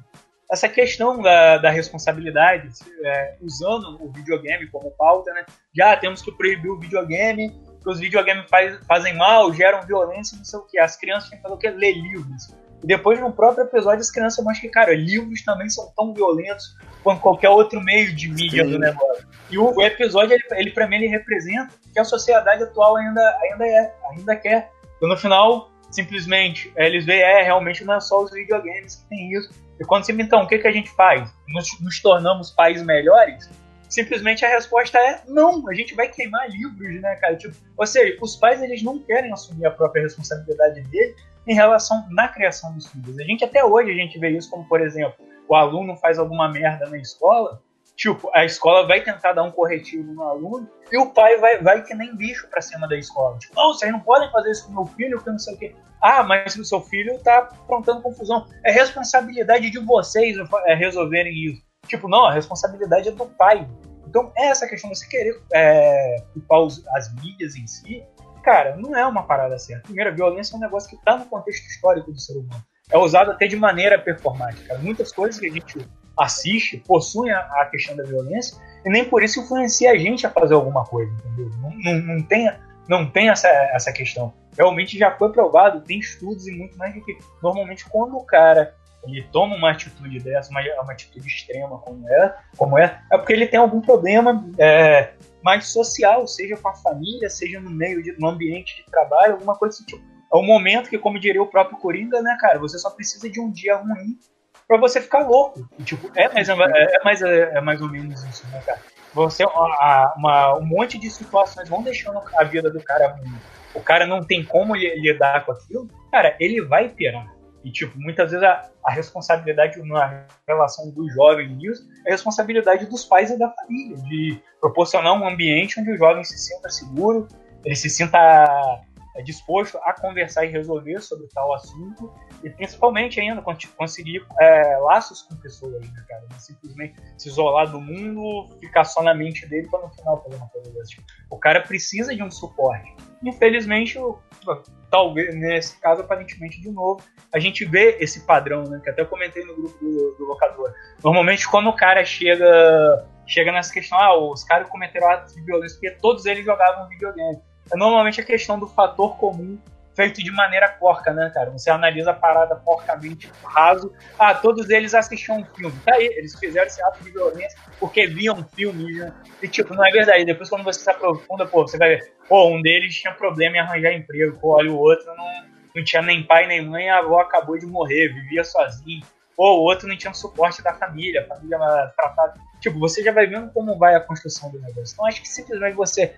essa questão da, da responsabilidade, é, usando o videogame como pauta, né? Já temos que proibir o videogame, que os videogames faz, fazem mal, geram violência, não sei o que. As crianças têm que fazer o que? Ler livros. E depois, no próprio episódio, as crianças mostram que, cara, livros também são tão violentos quanto qualquer outro meio de mídia Sim. do negócio. E o, o episódio, ele, ele para mim, ele representa que a sociedade atual ainda, ainda é, ainda quer. Então, no final, simplesmente, eles veem, é, realmente não é só os videogames que tem isso, e quando me então, o que, que a gente faz? Nos, nos tornamos países melhores? Simplesmente a resposta é não, a gente vai queimar livros, né, cara? Tipo, ou seja, os pais eles não querem assumir a própria responsabilidade dele em relação na criação dos filhos. A gente até hoje a gente vê isso como, por exemplo, o aluno faz alguma merda na escola, tipo, a escola vai tentar dar um corretivo no aluno e o pai vai, vai que nem bicho pra cima da escola. Tipo, não, vocês não podem fazer isso com meu filho, que não sei o quê. Ah, mas o seu filho tá aprontando confusão. É responsabilidade de vocês é, resolverem isso. Tipo, não, a responsabilidade é do pai. Então, essa questão de você querer é, culpar os, as mídias em si, cara, não é uma parada certa. Primeiro, a violência é um negócio que tá no contexto histórico do ser humano. É usado até de maneira performática. Muitas coisas que a gente assiste possuem a, a questão da violência e nem por isso influencia a gente a fazer alguma coisa, entendeu? Não, não, não tem, não tem essa, essa questão. Realmente já foi provado, tem estudos e muito mais do que. Normalmente, quando o cara ele toma uma atitude dessa, uma, uma atitude extrema como é, como é, é porque ele tem algum problema é, mais social, seja com a família, seja no meio, de, no ambiente de trabalho, alguma coisa assim, tipo. É o momento que, como diria o próprio Coringa, né, cara, você só precisa de um dia ruim para você ficar louco. E, tipo, é mais, é, é, mais, é mais ou menos isso, né, cara? Você, uma, uma, um monte de situações vão deixando a vida do cara ruim. O cara não tem como lidar com aquilo, cara, ele vai pirar. E, tipo, muitas vezes a, a responsabilidade na relação do jovem nisso é a responsabilidade dos pais e da família, de proporcionar um ambiente onde o jovem se sinta seguro, ele se sinta é, disposto a conversar e resolver sobre tal assunto e principalmente ainda conseguir é, laços com pessoas, né, cara? Não simplesmente se isolar do mundo, ficar só na mente dele para no final fazer uma coisa o cara precisa de um suporte. Infelizmente, talvez nesse caso, aparentemente, de novo, a gente vê esse padrão, né? Que até eu comentei no grupo do, do locador. Normalmente, quando o cara chega chega nessa questão, ah, os caras cometeram atos de violência porque todos eles jogavam videogame. É normalmente a questão do fator comum feito de maneira porca, né, cara? Você analisa a parada porcamente raso. Ah, todos eles assistiam um filme. Tá aí, eles fizeram esse ato de violência porque viam filmes, né? E tipo, não é verdade. Depois quando você se aprofunda, pô, você vai ver, pô, um deles tinha problema em arranjar emprego, pô, olha o outro não, não tinha nem pai nem mãe, a avó acabou de morrer, vivia sozinho. Pô, o outro não tinha suporte da família, a família tratada. Tipo, você já vai vendo como vai a construção do negócio. Então acho que simplesmente você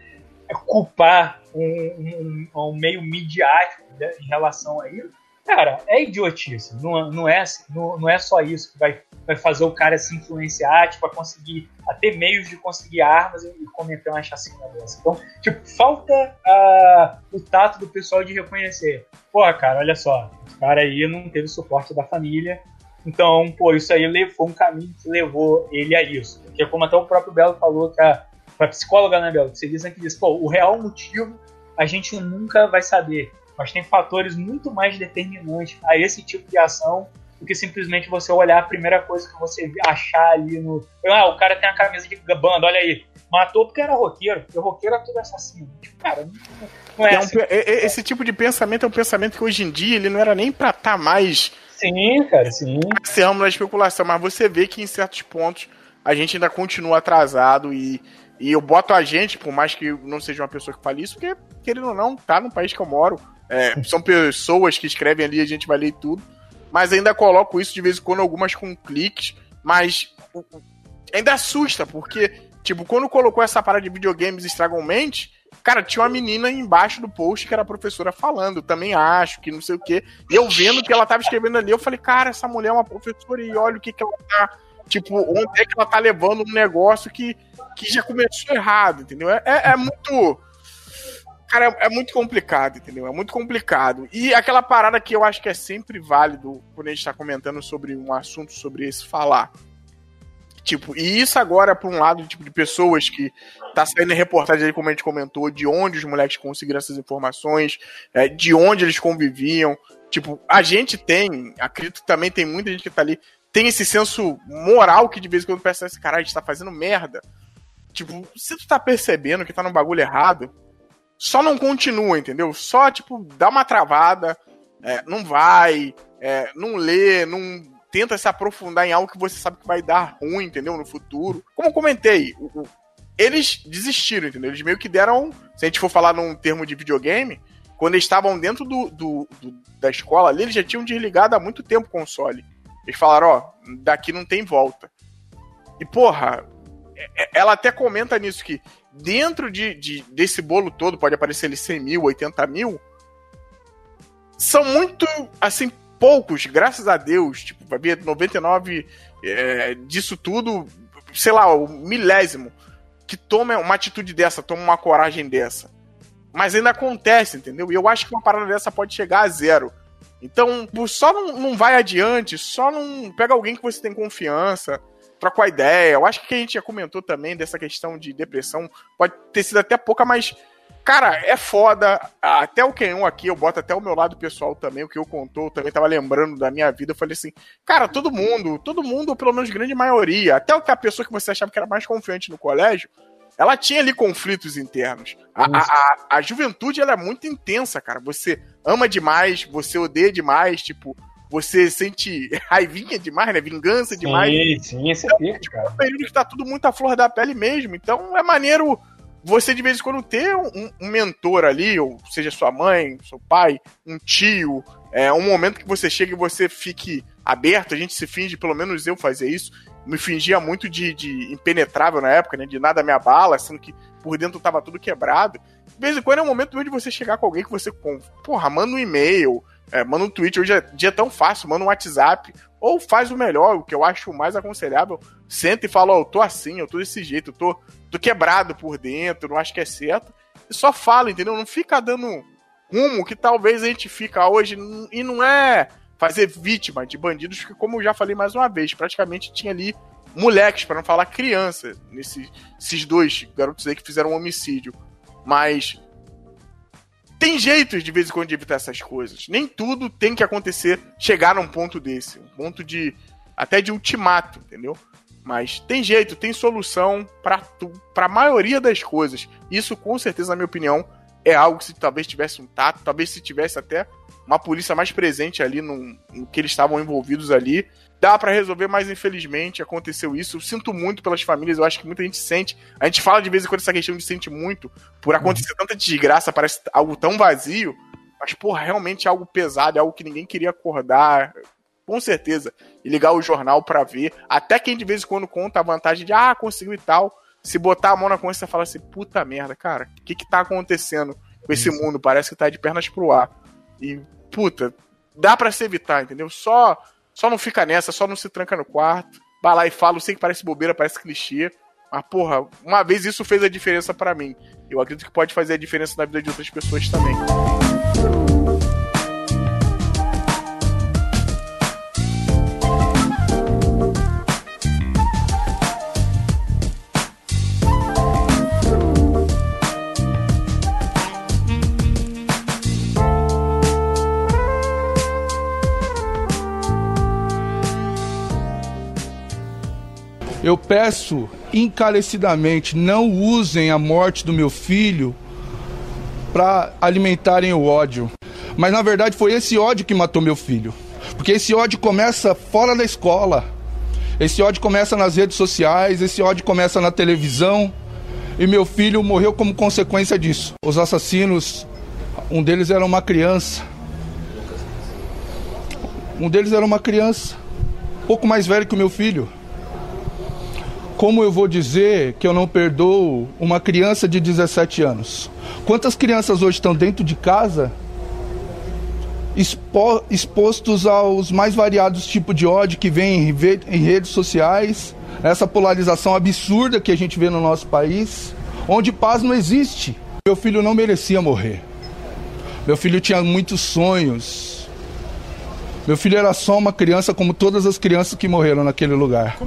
culpar um, um, um meio midiático né, em relação a isso, cara, é idiotice. Não, não, é, não, não é só isso que vai, vai fazer o cara se influenciar, tipo, a conseguir, a ter meios de conseguir armas e, e cometer uma chacina dessa. Então, tipo, falta uh, o tato do pessoal de reconhecer. Pô, cara, olha só, o cara aí não teve suporte da família, então, pô, isso aí levou um caminho que levou ele a isso. Porque como até o próprio Belo falou que a, para psicóloga, né, Bel? Você diz que diz, pô, o real motivo a gente nunca vai saber, mas tem fatores muito mais determinantes a esse tipo de ação do que simplesmente você olhar a primeira coisa que você achar ali no. Ah, o cara tem a camisa de banda, olha aí. Matou porque era roqueiro, porque o roqueiro é tudo assassino. Tipo, cara, não, não é, é assim. um, Esse tipo de pensamento é um pensamento que hoje em dia ele não era nem pra estar tá mais. Sim, cara, sim. Esse ramo da especulação, mas você vê que em certos pontos a gente ainda continua atrasado e e eu boto a gente, por mais que não seja uma pessoa que fale isso, porque, querendo ou não, tá no país que eu moro. É, são pessoas que escrevem ali, a gente vai ler tudo. Mas ainda coloco isso de vez em quando, algumas com cliques. Mas ainda assusta, porque, tipo, quando colocou essa parada de videogames estragam mente, cara, tinha uma menina embaixo do post que era professora falando, também acho, que não sei o quê. E eu vendo que ela tava escrevendo ali, eu falei, cara, essa mulher é uma professora e olha o que que ela tá. Tipo, onde é que ela tá levando um negócio que que já começou errado, entendeu? É, é, é muito. Cara, é, é, muito complicado, entendeu? É muito complicado. E aquela parada que eu acho que é sempre válido quando a gente tá comentando sobre um assunto sobre esse falar. Tipo, e isso agora, por um lado, tipo, de pessoas que tá saindo em reportagem aí, como a gente comentou, de onde os moleques conseguiram essas informações, é, de onde eles conviviam. Tipo, a gente tem, acredito que também tem muita gente que tá ali, tem esse senso moral que de vez em quando pensa assim, cara, a gente tá fazendo merda. Tipo, se tu tá percebendo que tá no bagulho errado, só não continua, entendeu? Só, tipo, dá uma travada, é, não vai, é, não lê, não tenta se aprofundar em algo que você sabe que vai dar ruim, entendeu? No futuro. Como eu comentei, o, o, eles desistiram, entendeu? Eles meio que deram, se a gente for falar num termo de videogame, quando eles estavam dentro do, do, do, da escola ali, eles já tinham desligado há muito tempo o console. Eles falaram, ó, daqui não tem volta. E porra, é, ela até comenta nisso que dentro de, de, desse bolo todo pode aparecer ali 100 mil, 80 mil. são muito, assim, poucos, graças a Deus. Tipo, vai ver 99 é, disso tudo, sei lá, o milésimo, que toma uma atitude dessa, toma uma coragem dessa. Mas ainda acontece, entendeu? E eu acho que uma parada dessa pode chegar a zero. Então, só não, não vai adiante, só não pega alguém que você tem confiança, troca uma ideia. Eu acho que a gente já comentou também dessa questão de depressão, pode ter sido até pouca, mas Cara, é foda. Até o Kenyon aqui, eu boto até o meu lado pessoal também, o que eu contou, eu também tava lembrando da minha vida. Eu falei assim, cara, todo mundo, todo mundo, ou pelo menos grande maioria, até a pessoa que você achava que era mais confiante no colégio, ela tinha ali conflitos internos. A, a, a, a, juventude ela é muito intensa, cara. Você ama demais, você odeia demais, tipo, você sente [LAUGHS] raivinha demais, né? Vingança demais. Sim, sim, esse é então, tipo, é um período que tá tudo muito à flor da pele mesmo. Então é maneiro você de vez em quando ter um, um, mentor ali, ou seja sua mãe, seu pai, um tio, é um momento que você chega e você fique aberto, a gente se finge, pelo menos eu fazia isso, me fingia muito de, de impenetrável na época, né, de nada me abala, sendo que por dentro tava tudo quebrado. De vez em quando é um momento de você chegar com alguém que você, porra, manda um e-mail, é, manda um tweet, hoje é dia tão fácil, manda um WhatsApp, ou faz o melhor, o que eu acho mais aconselhável, senta e fala, ó, oh, eu tô assim, eu tô desse jeito, eu tô, tô quebrado por dentro, não acho que é certo, e só fala, entendeu? Não fica dando rumo que talvez a gente fica hoje, e não é fazer vítima de bandidos, que como eu já falei mais uma vez, praticamente tinha ali moleques, para não falar criança, nesses dois garotos aí que fizeram um homicídio. Mas tem jeitos de vez em quando de evitar essas coisas. Nem tudo tem que acontecer, chegar num ponto desse, um ponto de até de ultimato, entendeu? Mas tem jeito, tem solução para para a maioria das coisas. Isso com certeza, na minha opinião, é algo que se talvez tivesse um tato, talvez se tivesse até uma polícia mais presente ali no, no que eles estavam envolvidos ali, dá para resolver, mas infelizmente aconteceu isso. Eu sinto muito pelas famílias, eu acho que muita gente sente. A gente fala de vez em quando essa questão de sente muito, por acontecer tanta desgraça, parece algo tão vazio. Mas, porra, realmente é algo pesado, é algo que ninguém queria acordar, com certeza. E ligar o jornal para ver. Até quem de vez em quando conta a vantagem de, ah, conseguiu e tal. Se botar a mão na consciência e falar assim, puta merda, cara, o que que tá acontecendo com esse mundo? Parece que tá de pernas pro ar. E, puta, dá para se evitar, entendeu? Só só não fica nessa, só não se tranca no quarto. Vai lá e fala, eu sei que parece bobeira, parece clichê. Mas, porra, uma vez isso fez a diferença para mim. Eu acredito que pode fazer a diferença na vida de outras pessoas também. Eu peço encarecidamente, não usem a morte do meu filho para alimentarem o ódio. Mas na verdade foi esse ódio que matou meu filho. Porque esse ódio começa fora da escola. Esse ódio começa nas redes sociais, esse ódio começa na televisão. E meu filho morreu como consequência disso. Os assassinos, um deles era uma criança. Um deles era uma criança, pouco mais velho que o meu filho. Como eu vou dizer que eu não perdoo uma criança de 17 anos? Quantas crianças hoje estão dentro de casa expo expostos aos mais variados tipos de ódio que vem em redes sociais, essa polarização absurda que a gente vê no nosso país, onde paz não existe. Meu filho não merecia morrer. Meu filho tinha muitos sonhos. Meu filho era só uma criança como todas as crianças que morreram naquele lugar.